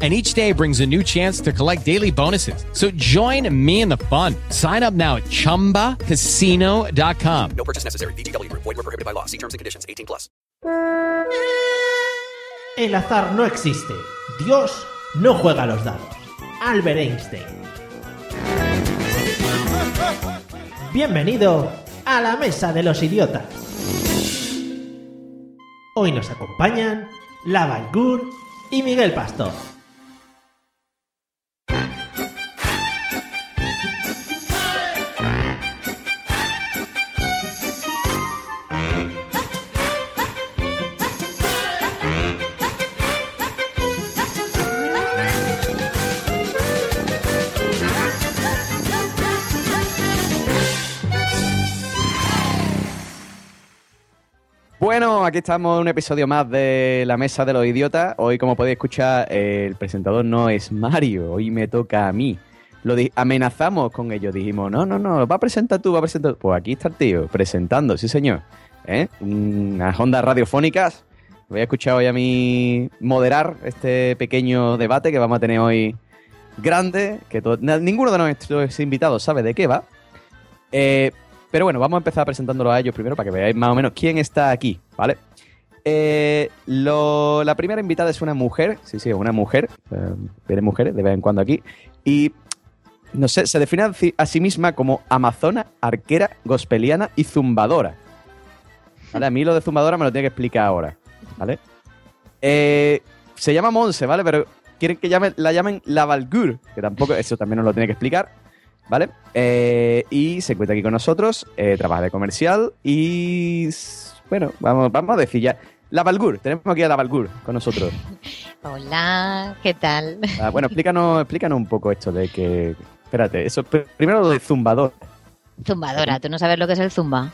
and each day brings a new chance to collect daily bonuses. So join me in the fun. Sign up now at ChumbaCasino.com. No purchase necessary. VGW Group. Void were prohibited by law. See terms and conditions. 18 plus. El azar no existe. Dios no juega a los dados. Albert Einstein. Bienvenido a la Mesa de los Idiotas. Hoy nos acompañan Lava Gur y Miguel Pastor. Bueno, aquí estamos en un episodio más de La Mesa de los Idiotas. Hoy, como podéis escuchar, el presentador no es Mario, hoy me toca a mí. Lo amenazamos con ello, dijimos, no, no, no, va a presentar tú, va a presentar tú. Pues aquí está el tío, presentando, sí señor. ¿Eh? Unas ondas radiofónicas. Voy a escuchar hoy a mí moderar este pequeño debate que vamos a tener hoy grande, que to- na- ninguno de nuestros invitados sabe de qué va. Eh, pero bueno, vamos a empezar presentándolo a ellos primero para que veáis más o menos quién está aquí, ¿vale? Eh, lo- la primera invitada es una mujer, sí, sí, una mujer, eh, mujeres de vez en cuando aquí, y no sé, se define a sí- a sí misma como amazona, arquera, gospeliana y zumbadora. ¿Vale? A mí lo de zumbadora me lo tiene que explicar ahora, ¿vale? Eh, se llama Monse, ¿vale? Pero quieren que llame- la llamen la Valgur, que tampoco, eso también nos lo tiene que explicar. ¿Vale? Eh, y se encuentra aquí con nosotros, eh, trabaja de comercial y... Bueno, vamos, vamos a decir ya. La Valgur, tenemos aquí a la Valgur con nosotros. Hola, ¿qué tal? Ah, bueno, explícanos, explícanos un poco esto de que... Espérate, eso pr- primero lo de zumbador. Zumbadora, ¿tú no sabes lo que es el zumba?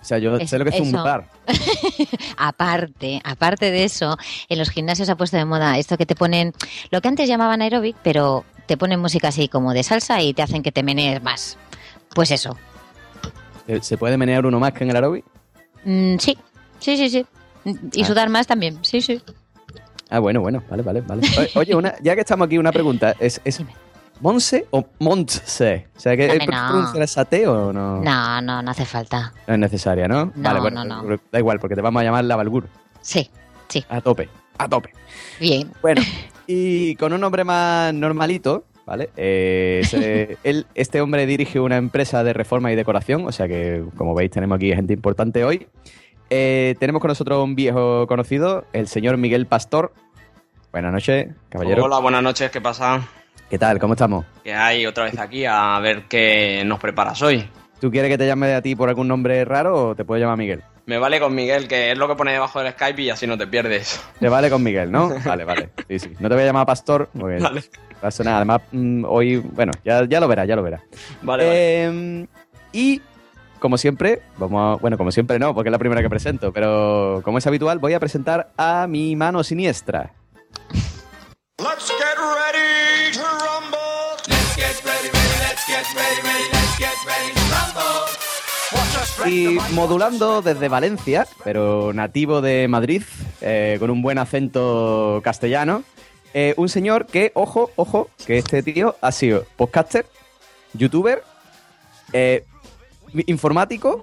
O sea, yo Es- sé lo que es zumbar. Aparte, aparte de eso, en los gimnasios ha puesto de moda esto que te ponen, lo que antes llamaban aeróbic, pero te ponen música así como de salsa y te hacen que te menees más. Pues eso. Eh, ¿Se puede menear uno más que en el aeróbic? Mm, sí, sí, sí, sí. Y Ah. sudar más también, sí, sí. Ah, bueno, bueno, vale, vale, vale. Oye, una, ya que estamos aquí, una pregunta. ¿Es, es Monse o Montse? O sea, que Dame, ¿puedes no. pronunciar o no? No, no, no hace falta. No es necesaria, ¿no? No, vale, bueno, no, no. da igual, porque te vamos a llamar la Valgur. Sí, sí, A tope, a tope. bien. Bueno, y con un nombre más normalito, ¿vale? Eh, se- él, este hombre dirige una empresa de reforma y decoración, o sea que, como veis, tenemos aquí gente importante hoy. Eh, tenemos con nosotros un viejo conocido, el señor Miguel Pastor. Buenas noches, caballero. Hola, buenas noches, ¿qué pasa? ¿Qué tal? ¿Cómo estamos? Que hay otra vez aquí a ver qué nos preparas hoy. ¿Tú quieres que te llame a ti por algún nombre raro o te puedo llamar Miguel? Me vale con Miguel, que es lo que pone debajo del Skype y así no te pierdes. Te vale con Miguel, ¿no? Vale, vale. Sí, sí. No te voy a llamar Pastor, porque Vale. no pasa nada. Además, mm, hoy, bueno, ya, ya lo verás, ya lo verás. Vale, vale. Eh, y como siempre, vamos a- bueno, como siempre no, porque es la primera que presento, pero como es habitual, voy a presentar a mi mano siniestra. Let's get ready to rumble. Let's get ready, ready, let's get ready, ready, let's get ready Y modulando desde Valencia, pero nativo de Madrid, eh, con un buen acento castellano, eh, un señor que, ojo, ojo, que este tío ha sido podcaster, youtuber, eh, informático,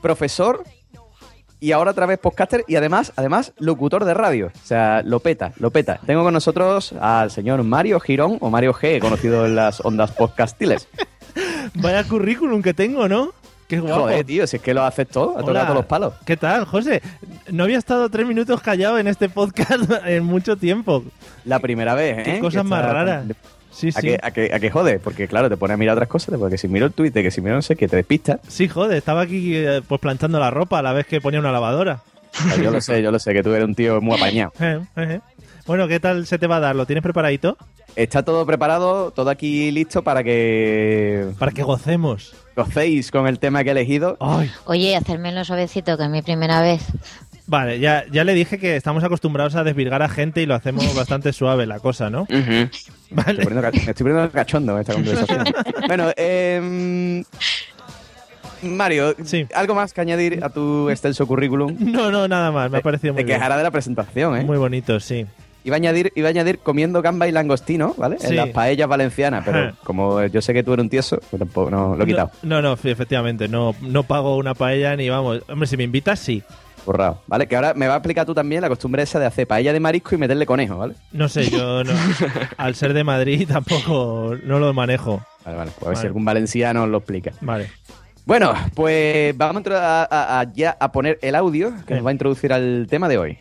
profesor y ahora otra vez podcaster y además, además, locutor de radio. O sea, lo peta, lo peta. Tengo con nosotros al señor Mario Girón o Mario G, conocido en las ondas podcastiles. Vaya currículum que tengo, ¿no? Qué guapo. Joder, tío, si es que lo haces todo, tocado todos los palos. ¿Qué tal, José? No había estado tres minutos callado en este podcast en mucho tiempo. La primera vez, ¿eh? Qué Que cosas más está- raras. Sí, ¿A sí. qué, a, qué, ¿A qué jode? Porque claro, te pone a mirar otras cosas, porque si miro el Twitter, que si miro no sé qué, te despistas. Sí, joder, estaba aquí eh, pues planchando la ropa a la vez que ponía una lavadora. Ah, Yo lo sé, yo lo sé, que tú eres un tío muy apañado. Eh, eh. Bueno, ¿qué tal se te va a dar? ¿Lo tienes preparadito? está todo preparado, todo aquí listo para que Para que gocemos. Gocéis con el tema que he elegido. Ay. Oye, hacérmelo suavecito, que es mi primera vez. Vale, ya, ya le dije que estamos acostumbrados a desvirgar a gente y lo hacemos bastante suave la cosa, ¿no? Ujú. Me Vale. estoy poniendo, estoy poniendo cachondo en esta conversación. bueno, eh, Mario, Sí. ¿algo más que añadir a tu extenso currículum? No, no, nada más. Me ha parecido muy Te bien. quejará de la presentación, ¿eh? Muy bonito, sí. Iba a añadir, iba a añadir comiendo gamba y langostino, ¿vale? Sí. En las paellas valencianas, pero como yo sé que tú eres un tieso, pues tampoco no, lo he quitado. No, no, no, efectivamente. No, no pago una paella ni vamos. Hombre, si me invitas, sí. Borrado, ¿vale? Que ahora me va a explicar tú también la costumbre esa de hacer paella de marisco y meterle conejo, ¿vale? No sé, yo no. al ser de Madrid tampoco no lo manejo. Vale, vale. Pues a ver si algún valenciano lo explica. Vale. Bueno, pues vamos a, a- a- ya a poner el audio que nos va a introducir al tema de hoy.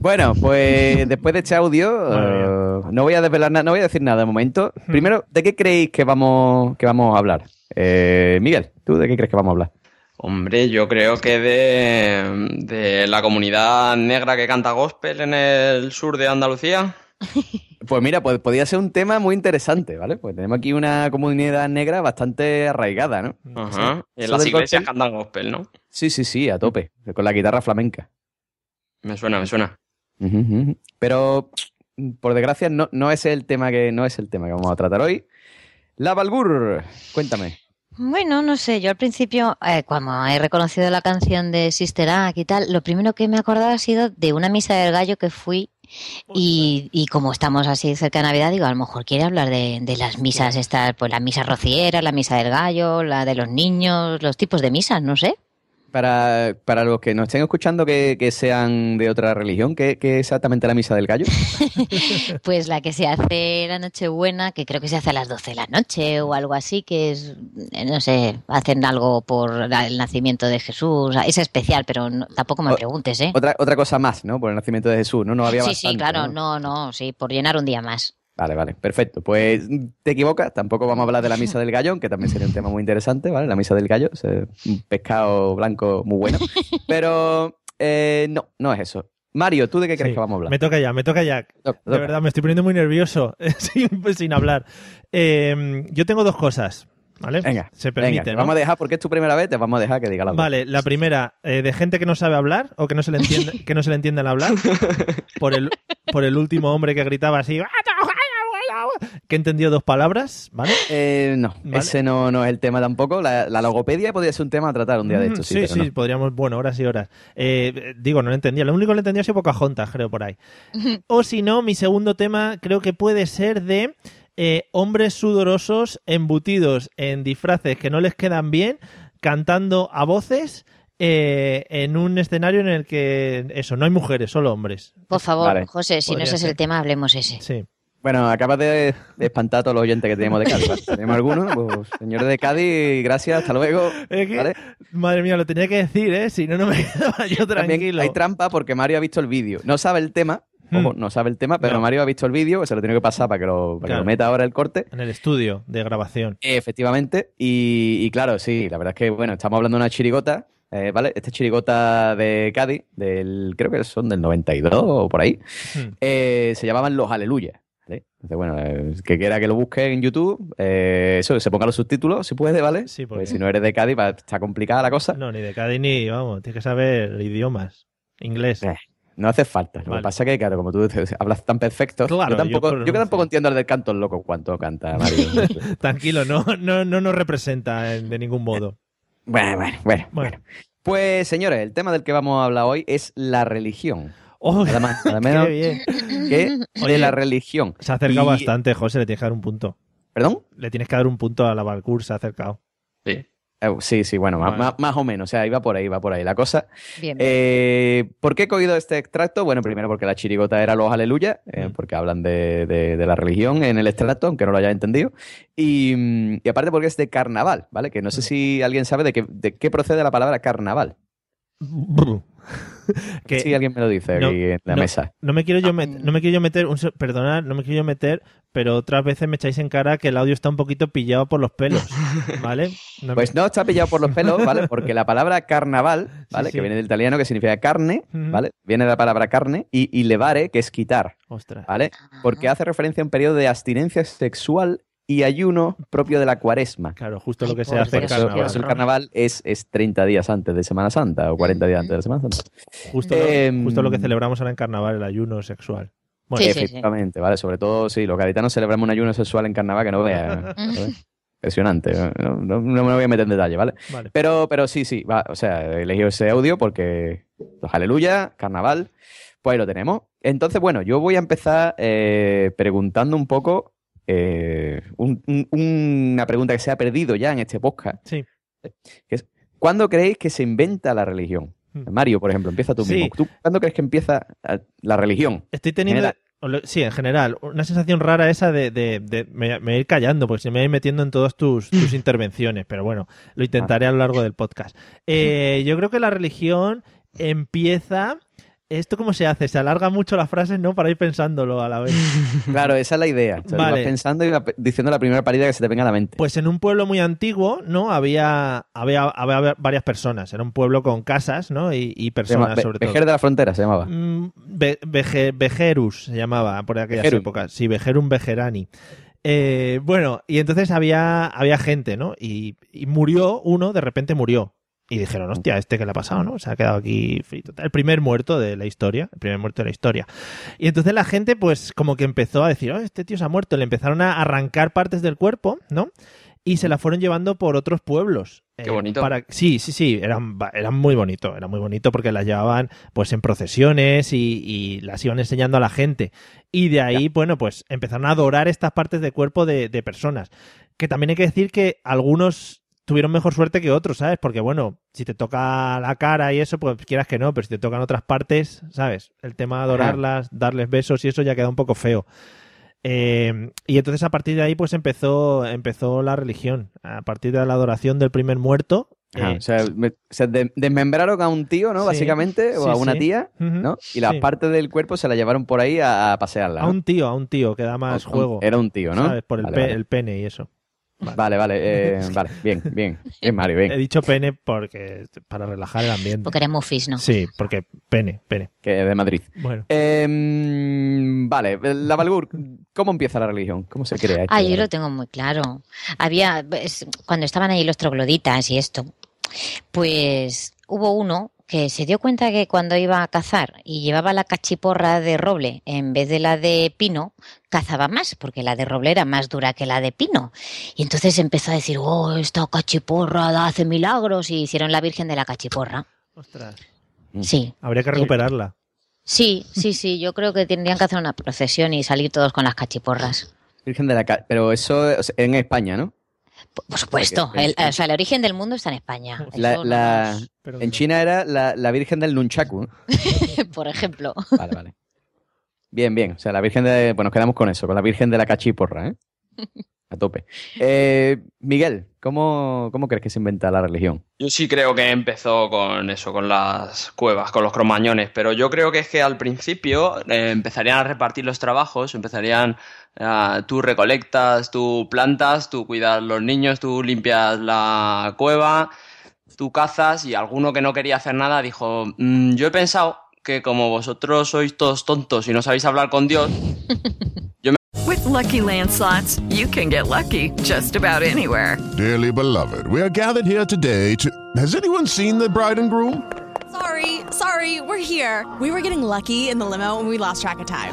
Bueno, pues después de este audio, eh, no voy a desvelar nada, no voy a decir nada de momento. Primero, ¿de qué creéis que vamos, que vamos a hablar? Eh, Miguel, ¿tú de qué crees que vamos a hablar? Hombre, yo creo que de, de la comunidad negra que canta gospel en el sur de Andalucía. Pues mira, pues podría ser un tema muy interesante, ¿vale? Pues tenemos aquí una comunidad negra bastante arraigada, ¿no? Ajá. En las iglesias gospel- cantan gospel, ¿no? Sí, sí, sí, a tope, con la guitarra flamenca. Me suena, me suena. Pero, por desgracia, no, no es el tema que no es el tema que vamos a tratar hoy. La Balbur, cuéntame. Bueno, no sé, yo al principio, eh, cuando he reconocido la canción de Sister Act y tal, lo primero que me he acordado ha sido de una misa del gallo que fui y, y como estamos así cerca de Navidad, digo, a lo mejor quiere hablar de, de las misas estas, pues la misa rociera, la misa del gallo, la de los niños, los tipos de misas, no sé. Para, para los que nos estén escuchando que, que sean de otra religión, ¿qué, qué es exactamente la misa del gallo? Pues la que se hace la Nochebuena, que creo que se hace a las 12 de la noche o algo así, que es, eh, no sé, hacen algo por el nacimiento de Jesús. Es especial, pero no- tampoco me O- preguntes, ¿eh? Otra, otra cosa más, ¿no? Por el nacimiento de Jesús, ¿no? No había Sí, sí, claro, no, no, sí, por llenar un día más. Vale, vale, perfecto. Pues te equivocas, tampoco vamos a hablar de la misa del gallo, que también sería un tema muy interesante, ¿vale? La misa del gallo, es un pescado blanco muy bueno. Pero eh, no, no es eso. Mario, ¿tú de qué crees Sí, que vamos a hablar? Me toca ya, me toca ya. De verdad, me estoy poniendo muy nervioso sin, sin hablar. Eh, yo tengo dos cosas, ¿vale? Venga, Se permite, vamos a dejar, porque es tu primera vez, te vamos a dejar que diga la. Vale, la primera, eh, de gente que no sabe hablar o que no se le entiende, que no se le entiende el hablar, por el, por el último hombre que gritaba así. Que he entendido dos palabras, ¿vale? Eh, no, Vale. ese no, no es el tema tampoco. La, la logopedia podría ser un tema a tratar un día de Mm, esto, sí. sí, pero sí, no. podríamos, bueno, horas y horas. Eh, digo, no lo entendía. Lo único que lo entendía ha sido Pocahontas, creo, por ahí. o si no, mi segundo tema creo que puede ser de eh, hombres sudorosos embutidos en disfraces que no les quedan bien, cantando a voces eh, en un escenario en el que, eso, no hay mujeres, solo hombres. Por favor, Vale. José, si no ese es el tema, hablemos ese. Sí. Bueno, acabas de, de espantar a todos los oyentes que tenemos de Cádiz. ¿Tenemos alguno? Pues, señores de Cádiz, gracias, hasta luego. Es que, ¿Vale? Madre mía, lo tenía que decir, ¿eh? Si no, no me quedaba yo También tranquilo. hay trampa porque Mario ha visto el vídeo. No sabe el tema, Hmm. ojo, no sabe el tema, pero No. Mario ha visto el vídeo, que se lo tiene que pasar para que lo, para que Claro. lo meta ahora el corte. En el estudio de grabación. Efectivamente, y, y claro, sí, la verdad es que, bueno, estamos hablando de una chirigota, eh, ¿vale? Esta chirigota de Cádiz, del, creo que son del 92 o por ahí, Hmm. eh, se llamaban Los Aleluya. ¿Vale? Entonces, bueno, eh, que quiera que lo busque en YouTube, eh, eso, se ponga los subtítulos, si puede, ¿vale? Sí, porque- Pues si no eres de Cádiz, va, está complicada la cosa. No, ni de Cádiz ni, vamos, tienes que saber idiomas. Inglés. Eh, No hace falta. Lo Vale. que pasa es que, claro, como tú hablas tan perfecto, Claro, yo, tampoco, yo que tampoco entiendo el del canto loco cuánto canta Mario. Tranquilo, no, no, no nos representa en- de ningún modo. bueno, bueno, bueno, Bueno. bueno. Pues, señores, el tema del que vamos a hablar hoy es la religión. Oh, Nada más, nada menos qué bien. que Oye, de la religión. Se ha acercado Y- bastante, José, le tienes que dar un punto. ¿Perdón? Le tienes que dar un punto a la Valcour, se ha acercado. Sí. Eh, sí, sí, bueno, más, más- más o menos. O sea, iba por ahí, iba por ahí la cosa. Bien. Eh, ¿Por qué he cogido este extracto? Bueno, primero porque la chirigota era los aleluya, eh, Mm. porque hablan de, de- de la religión en el extracto, aunque no lo hayas entendido. Y, mm, y aparte porque es de carnaval, ¿vale? Que no Mm. sé si alguien sabe de qué, de qué procede la palabra carnaval. Que Si alguien me lo dice no, aquí en la no. mesa. no me quiero yo met- no me quiero yo meter, un perdonad, no me quiero yo meter, pero otras veces me echáis en cara que el audio está un poquito pillado por los pelos, ¿vale? No me- Pues no está pillado por los pelos, ¿vale? Porque la palabra carnaval, ¿vale? Sí, sí. Que viene del italiano, que significa carne. ¿vale? Viene de la palabra carne, y, y levare, que es quitar, Ostras. ¿vale? Porque hace referencia a un periodo de abstinencia sexual y ayuno propio de la cuaresma. Claro, justo lo Ay, que se hace en carnaval. por eso el carnaval es, es 30 días antes de Semana Santa o 40 días antes de Semana Santa. Justo, lo, Em, justo lo que celebramos ahora en carnaval, el ayuno sexual. Bueno, Sí, sí, sí. Efectivamente, ¿vale? Sobre todo, sí, los gaditanos celebramos un ayuno sexual en carnaval que no. ¿sabes? Impresionante. No, no- no me voy a meter en detalle, ¿vale? vale. Pero, pero sí, sí, va, o sea, he elegido ese audio porque los aleluya, carnaval, pues ahí lo tenemos. Entonces, bueno, yo voy a empezar eh, preguntando un poco eh, un- un- una pregunta que se ha perdido ya en este podcast. Sí. Que es, ¿Cuándo creéis que se inventa la religión? Hmm. Mario, por ejemplo, empieza tú Sí. mismo. ¿Tú cuándo crees que empieza eh, la religión? Estoy teniendo, general. sí, en general, una sensación rara esa de, de- de- me, ir callando, porque se me voy a ir metiendo en todas tus, tus intervenciones, pero bueno, lo intentaré a lo largo del podcast. Eh, yo creo que la religión empieza... ¿Esto cómo se hace? Se alarga mucho las frases, ¿no? Para ir pensándolo a la vez. Claro, esa es la idea. O sea, Vale. Vas pensando y vas diciendo la primera parida que se te venga a la mente. Pues en un pueblo muy antiguo, ¿no? Había, había, había varias personas. Era un pueblo con casas, ¿no? Y, y se llama personas, sobre todo. Vejer de la Frontera se llamaba. Mm, Ve- Veje- Vejerus se llamaba por aquellas Vejerum. épocas. Sí, Vejerum Vejerani. Eh, bueno, y entonces había, había gente, ¿no? Y, y murió uno, de repente murió. Y dijeron, hostia, ¿este qué le ha pasado, no? Se ha quedado aquí frito. El primer muerto de la historia, el primer muerto de la historia. Y entonces la gente, pues, como que empezó a decir, oh, este tío se ha muerto. Le empezaron a arrancar partes del cuerpo, ¿no? Y se la fueron llevando por otros pueblos. Qué Eh, bonito. para- Sí, sí, sí, eran, eran muy bonito, era muy bonito porque las llevaban pues en procesiones y, y las iban enseñando a la gente. Y de ahí, bueno, pues empezaron a adorar estas partes de cuerpo de, de personas. Que también hay que decir que algunos tuvieron mejor suerte que otros, ¿sabes? Porque bueno, si te toca la cara y eso, pues quieras que no, pero si te tocan otras partes, ¿sabes? El tema de adorarlas, darles besos y eso ya queda un poco feo. Eh, y entonces a partir de ahí pues empezó, empezó la religión. A partir de la adoración del primer muerto. Eh, o sea, me- o sea, de- desmembraron a un tío, ¿no? Sí, Básicamente, o sí, a una sí. tía, ¿no? Y las partes del cuerpo se la llevaron por ahí a, a pasearla. A un tío, a un tío que da más un- juego. Era un tío, ¿no? ¿Sabes? Por el, Vale, pe- vale. el pene y eso. Vale, vale, eh, vale, bien, bien, bien, Mario, He bien. dicho pene porque para relajar el ambiente. Porque eres mufis, ¿no? Sí, porque pene, pene. Que es de Madrid. Bueno. Em, vale, la Valgur, ¿cómo empieza la religión? ¿Cómo se crea esto? Ah, yo lo tengo muy claro. Había, cuando estaban ahí los trogloditas y esto, pues hubo uno que se dio cuenta que cuando iba a cazar y llevaba la cachiporra de roble en vez de la de pino, cazaba más, porque la de roble era más dura que la de pino. Y entonces empezó a decir, oh, esta cachiporra hace milagros, y hicieron la Virgen de la Cachiporra. Ostras. Sí, Habría que recuperarla. sí, sí, sí, yo creo que tendrían que hacer una procesión y salir todos con las cachiporras. Virgen de la Pero eso en España, ¿no? Por supuesto, el, o sea, el origen del mundo está en España. La- Eso la- no Pero en China era la, la Virgen del Nunchaku. por ejemplo. Vale, vale. Bien, bien. O sea, la Virgen de. Bueno, nos quedamos con eso, con la Virgen de la Cachiporra, ¿eh? A tope. Eh, Miguel, ¿cómo, ¿cómo crees que se inventa la religión? Yo sí creo que empezó con eso, con las cuevas, con los cromañones, pero yo creo que es que al principio eh, empezarían a repartir los trabajos, empezarían, ah, tú recolectas, tú plantas, tú cuidas los niños, tú limpias la cueva, tú cazas y alguno que no quería hacer nada dijo, "Mm, yo he pensado que como vosotros sois todos tontos y no sabéis hablar con Dios, With Lucky Land slots, you can get lucky just about anywhere. Dearly beloved, we are gathered here today to. Has anyone seen the bride and groom? Sorry, sorry, we're here. We were getting lucky in the limo and we lost track of time.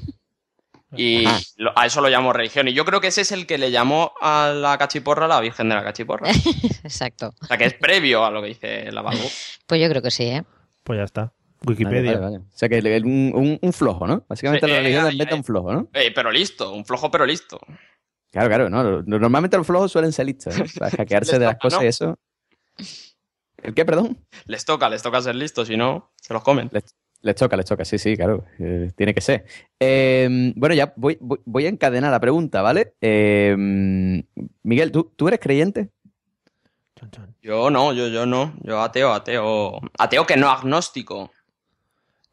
Y lo- a eso lo llamo religión. Y yo creo que ese es el que le llamó a la cachiporra la Virgen de la Cachiporra. Exacto. O sea, que es previo a lo que dice la Balbu. Pues yo creo que sí, ¿eh? Pues ya está. Wikipedia. vale, vale. O sea, que un, un- un flojo, ¿no? Básicamente Sí, la religión eh, la inventa un flojo, ¿no? Eh, pero listo, un flojo pero listo. Claro, claro, ¿no? Normalmente los flojos suelen ser listos, ¿no? Para hackearse Les de las toca, cosas ¿no? y eso. ¿El qué, perdón? Les toca, les toca ser listos, si no, se los comen. Les, les toca, les toca, sí, sí, claro. eh, tiene que ser. Eh, bueno, ya voy, voy, voy a encadenar la pregunta, ¿vale? Eh, Miguel, ¿tú, ¿tú eres creyente? Yo no, yo, yo no. Yo ateo, ateo. Ateo que no agnóstico.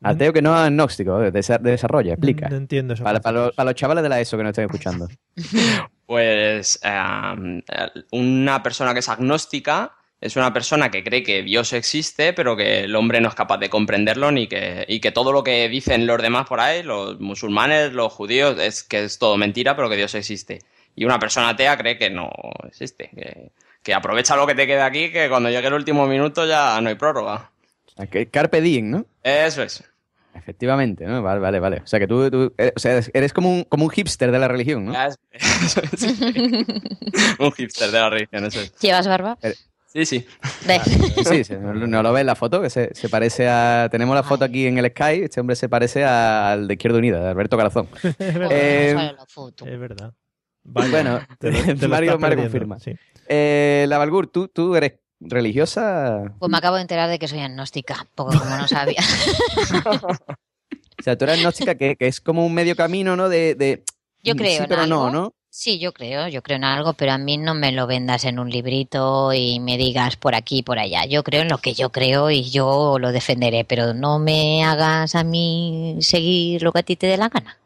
Ateo que no es agnóstico, eh, desa- desarrolla, explica. No entiendo eso. Para, para los, para los chavales de la ESO que nos estén escuchando. Pues eh, una persona que es agnóstica es una persona que cree que Dios existe, pero que el hombre no es capaz de comprenderlo ni que, y que todo lo que dicen los demás por ahí, los musulmanes, los judíos, es que es todo mentira, pero que Dios existe. Y una persona atea cree que no existe, que, que aprovecha lo que te queda aquí, que cuando llegue el último minuto ya no hay prórroga. Ah, que- Carpe diem, ¿no? Eso es. Efectivamente, ¿no? Vale, vale, vale. O sea, que tú, tú- eh, o sea, eres- eres como un, como un hipster de la religión, ¿no? Un hipster de la religión, eso es. ¿Llevas barba? Sí, sí. Ve. Sí, sí, no, no lo ves en la foto, que se, se parece a... Tenemos la foto aquí en el Sky, este hombre se parece a- al de Izquierda Unida, de Alberto Calazón. Eh, Es verdad. bueno, te lo- te lo Mario, Mario confirma. sí. Eh, la Valgur, ¿tú, ¿tú eres religiosa? Pues me acabo de enterar de que soy agnóstica, poco como no sabía. O sea, tú eres agnóstica, que, que es como un medio camino, ¿no? De, de- Yo creo sí, en pero no. ¿no? Sí, yo creo, yo creo en algo, pero a mí no me lo vendas en un librito y me digas por aquí, por allá. Yo creo en lo que yo creo y yo lo defenderé, pero no me hagas a mí seguir lo que a ti te dé la gana.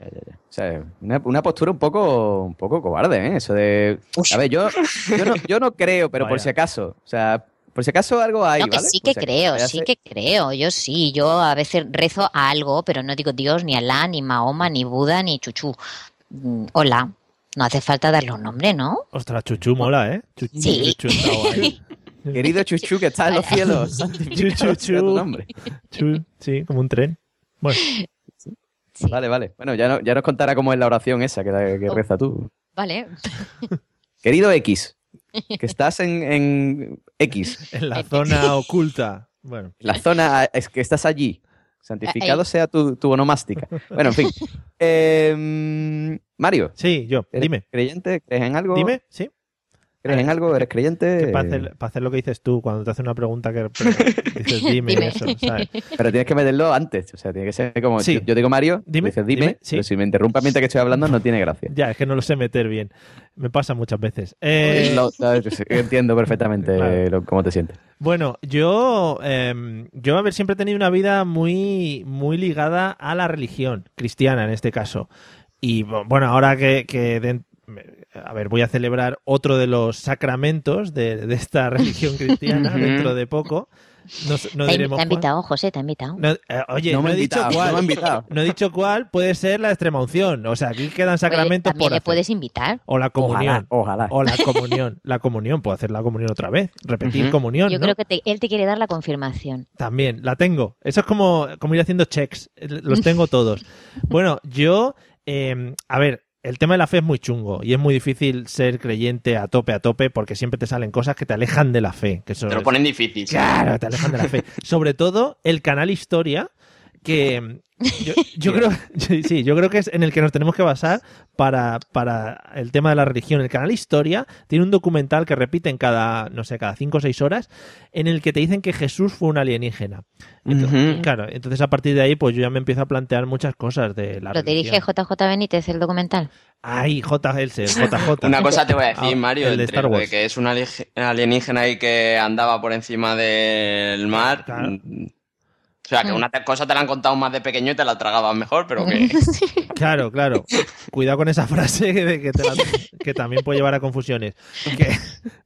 O sea, una, una postura un poco, un poco cobarde, ¿eh? Eso de... A ver, yo, yo, no, yo no creo, pero por si acaso. O sea, por si acaso algo hay, No, que ¿vale? sí que si creo, sí que creo. Yo sí, yo a veces rezo a algo, pero no digo Dios, ni Alá, ni Mahoma, ni Buda, ni Chuchú. Mm, Hola, no hace falta darle un nombre, ¿no? Ostras, Chuchu mola, ¿eh? Chuchu, Sí. Chuchu está guay. Querido Chuchu, que está en los cielos. Chuchu, tu nombre. Chu, sí, como un tren. Bueno, Vale, vale. Bueno, ya, no- ya nos contará cómo es la oración esa que, Oh. que reza tú. Vale. Querido X, que estás en, en X, en la zona oculta. Bueno, la zona, es que estás allí. Santificado Ahí. sea tu, tu onomástica. Bueno, en fin. Eh, Mario. Sí, yo. ¿eres Dime. ¿Creyente? ¿Crees en algo? Dime, sí. ¿Crees en algo? ¿Eres creyente? Para, hacer, para hacer lo que dices tú, cuando te hace una pregunta que pero dices dime, Dime. eso, ¿sabes? Pero tienes que meterlo antes. O sea, tiene que ser como. Sí. Yo, yo digo Mario, Dime, dices dime, dime, sí. pero si me interrumpas mientras que estoy hablando, no tiene gracia. Ya, es que no lo sé meter bien. Me pasa muchas veces. Eh, entiendo perfectamente Claro. lo- cómo te sientes. Bueno, yo, em, yo, a ver, siempre he tenido una vida muy, muy ligada a la religión cristiana en este caso. Y bueno, ahora que, que de- a ver, voy a celebrar otro de los sacramentos de, de esta religión cristiana dentro de poco. No, diremos te ha cuál. invitado, José, te ha invitado. No, eh, oye, No me ha he dicho invitado, cuál. no me invitado. No he dicho cuál. Puede ser la extrema unción. O sea, aquí quedan Oye, sacramentos también por le hacer. puedes invitar. O la comunión. Ojalá, ojalá. O la comunión. La comunión. Puedo hacer la comunión otra vez. Repetir comunión. Yo ¿no? creo que te- él te quiere dar la confirmación. También, la tengo. Eso es como, como ir haciendo checks. Los tengo todos. Bueno, yo, eh, a ver, el tema de la fe es muy chungo y es muy difícil ser creyente a tope, a tope, porque siempre te salen cosas que te alejan de la fe. Que eso Te lo es- ponen difícil. Claro, te alejan de la fe. Sobre todo el canal Historia, que yo, yo creo, sí, yo creo que es en el que nos tenemos que basar para, para el tema de la religión. El canal Historia tiene un documental que repiten cada, no sé, cada cinco o seis horas, en el que te dicen que Jesús fue un alienígena. Entonces. Claro, entonces a partir de ahí, pues yo ya me empiezo a plantear muchas cosas de la Lo dirige religión. JJ Benítez, el documental. Ay, JL, JJ. Una cosa te voy a decir, Ah, Mario, el de Star Wars. que es un alienígena alienígena y que andaba por encima del mar. mm, O sea, que Mm. una te- cosa te la han contado más de pequeño y te la tragabas mejor, pero que... Claro, claro. Cuidado con esa frase que, que te la- que también puede llevar a confusiones. Que-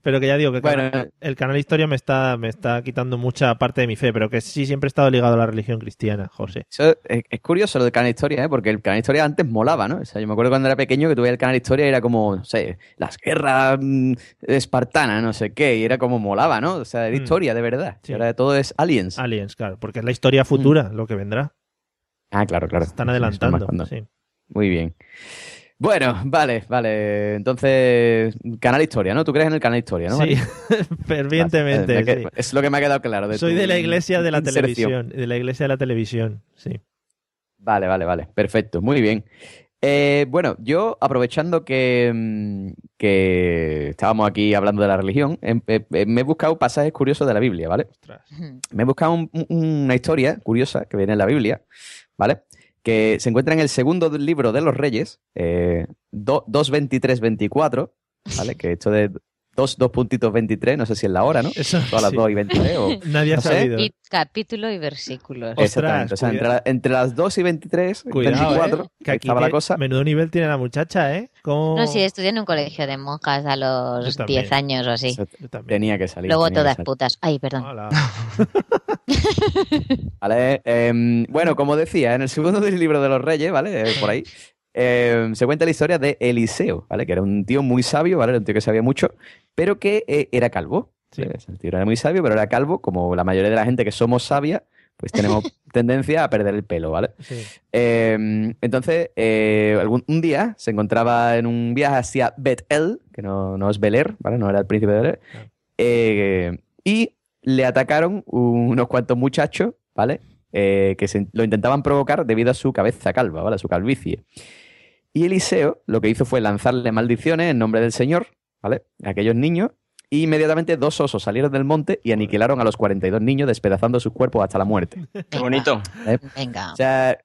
pero que ya digo que Bueno. cana- el canal Historia me está, me está quitando mucha parte de mi fe, pero que sí siempre he estado ligado a la religión cristiana, José. Eso es, es curioso lo del canal Historia, ¿eh? porque el canal Historia antes molaba, ¿no? O sea, yo me acuerdo cuando era pequeño que tuve el canal Historia y era como, no sé, las guerras mm, espartanas, no sé qué, y era como molaba, ¿no? O sea, era Mm. historia de verdad. Y ahora todo es aliens. Aliens, claro, porque es la historia futura lo que vendrá. Ah, claro, claro. Están adelantando. sí. Muy bien. Bueno, vale, vale. Entonces, canal Historia, ¿no? ¿Tú crees en el canal Historia, no? Sí, fervientemente. Sí. Es lo que me ha quedado claro. de Soy tu de la iglesia de la inserción. televisión, de la iglesia de la televisión, sí. Vale, vale, vale. Perfecto, muy bien. Eh, bueno, yo aprovechando que, mm, que estábamos aquí hablando de la religión, em- eh, eh, me he buscado pasajes curiosos de la Biblia, ¿vale? Me he buscado un- un- una historia curiosa que viene en la Biblia, ¿vale? Que se encuentra en el segundo libro de los Reyes, eh, do- 2.23.24, ¿vale? Que esto de 2, dos puntitos 23, no sé si es la hora, ¿no? Eso, Todas las sí. 2 y 23 o... Nadie ha no sé. sabido. Capi- Capítulo y versículos. Exactamente. O sea, entre, la- entre las 2 y 23, Cuidado, 24, ¿eh? que aquí estaba la tiene- cosa. menudo nivel tiene la muchacha, ¿eh? ¿Cómo- No, sí, estudié en un colegio de monjas a los Yo también. 10 años o así. Tenía que salir. Luego que todas salir. putas. Ay, perdón. Vale, em, bueno, como decía, en el segundo del libro de los reyes, ¿vale? Eh, por ahí, em, se cuenta la historia de Eliseo, ¿vale? Que era un tío muy sabio, ¿vale? Era un tío que sabía mucho, pero que eh, era calvo. ¿vale? El tío era muy sabio, pero era calvo, como la mayoría de la gente que somos sabia, pues tenemos tendencia a perder el pelo, ¿vale? Eh, entonces, eh, algún, un día se encontraba en un viaje hacia Bet-El, que no, no es Beler, ¿vale? No era el príncipe de Beler. eh, y le atacaron unos cuantos muchachos, ¿vale? Eh, que se- lo intentaban provocar debido a su cabeza calva, ¿vale? A su calvicie. Y Eliseo lo que hizo fue lanzarle maldiciones en nombre del Señor, ¿vale? A aquellos niños. Y inmediatamente dos osos salieron del monte y aniquilaron a los 42 niños, despedazando sus cuerpos hasta la muerte. Qué bonito. ¿Eh? Venga. O sea,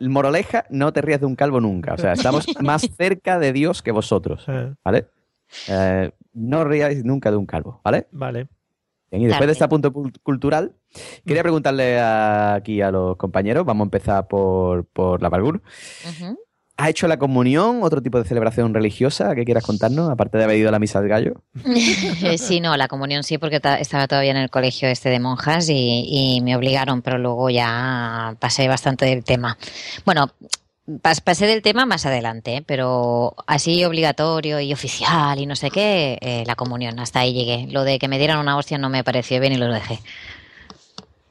moraleja, no te rías de un calvo nunca. O sea, estamos más cerca de Dios que vosotros, Eh, ¿vale? Eh, no ríais nunca de un calvo, ¿vale? Vale. Bien, y después de este cul- cultural, quería preguntarle a- aquí a los compañeros, vamos a empezar por, por la Valgur. Ujú. ¿Has hecho la comunión, otro tipo de celebración religiosa que quieras contarnos, aparte de haber ido a la misa del gallo? Sí, no, la comunión sí, porque ta- estaba todavía en el colegio este de monjas y, me obligaron, pero luego ya pasé bastante del tema. Bueno, pas- pasé del tema más adelante, ¿eh? pero así obligatorio y oficial y no sé qué, eh, la comunión, hasta ahí llegué. Lo de que me dieran una hostia no me pareció bien y lo dejé.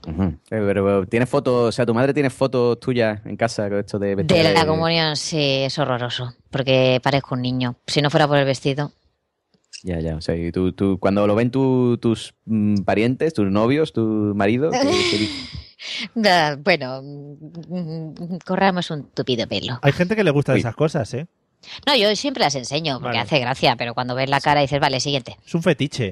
Eh, Pero, ¿tienes fotos, o sea, tu madre tiene fotos tuyas en casa con esto de De vestir la comunión sí, es horroroso, porque parezco un niño. Si no fuera por el vestido, Ya, ya, o sea, y tú, tú- cuando lo ven tu- tus mm, parientes, tus novios, tu marido, ¿qué- qué dice? Bueno, mm, corramos un tupido pelo. Hay gente que le gusta esas cosas, ¿eh? No, yo siempre las enseño porque Vale. hace gracia, pero cuando ves la cara dices, vale, siguiente. Es un fetiche.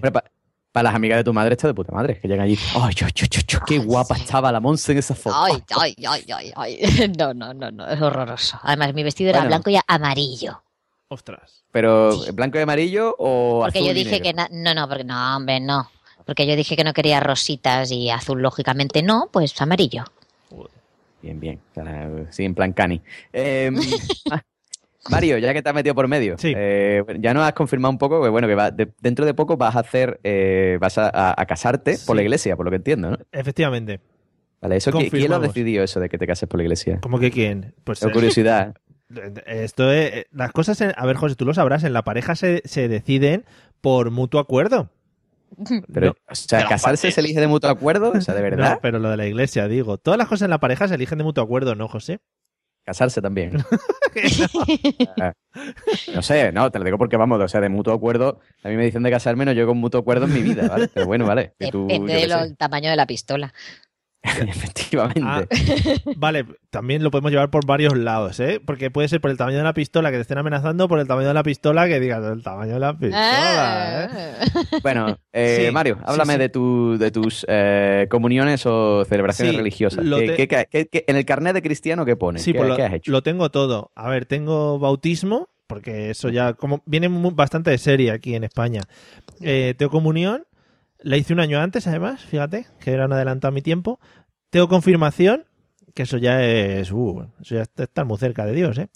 Para las amigas de tu madre está de puta madre, que llegan allí. ¡Ay, yo, yo, yo, yo, qué guapa estaba la Monse en esa foto! Ay, ay, ay, ay, ay. No, no, no, no, es horroroso. Además, mi vestido era blanco y amarillo. Ostras. Pero, ¿blanco y amarillo o Porque azul yo y dije negro? que na- no, no, porque no, hombre, no. Porque yo dije que no quería rositas y azul, lógicamente no, pues amarillo. Bien, bien. Sí, en plan cani. Eh, ah, Mario, ya que te has metido por medio, eh, ya nos has confirmado un poco que, bueno, que va- de- dentro de poco vas a hacer, eh, vas a, a- a casarte por la iglesia, por lo que entiendo, ¿no? Efectivamente. Vale, eso, ¿qui- ¿quién lo ha decidido eso de que te cases por la iglesia? ¿Cómo que quién? Pues Tengo eh, curiosidad. Esto es, las cosas, en- a ver, José, tú lo sabrás, en la pareja se, se deciden por mutuo acuerdo. Pero, No. o sea, ¿casarse se elige de mutuo acuerdo? O sea, ¿de verdad? No, pero lo de la iglesia, digo. Todas las cosas en la pareja se eligen de mutuo acuerdo, ¿no, José? Casarse también. Ah, No sé, no, te lo digo porque vamos, o sea, de mutuo acuerdo, a mí me dicen de casarme, no yo con mutuo acuerdo en mi vida, ¿vale? Pero bueno, vale. tú, Depende del tamaño de la pistola. Efectivamente. Ah, vale, también lo podemos llevar por varios lados, ¿eh? Porque puede ser por el tamaño de la pistola que te estén amenazando, por el tamaño de la pistola que digas el tamaño de la pistola, ¿eh? Bueno, eh, Sí, Mario, háblame sí. de, tu, de tus eh, comuniones o celebraciones Sí, religiosas. lo ¿Qué- te- qué- qué- qué- en el carnet de cristiano qué pone? Sí, ¿Qué, pues lo, qué has hecho? lo tengo todo. A ver, tengo bautismo, porque eso ya como viene bastante de serie aquí en España. Eh, tengo comunión, la hice un año antes, además, fíjate, que era un adelantado a mi tiempo. Tengo confirmación, que eso ya es, uh, eso ya está, muy cerca de Dios, ¿eh?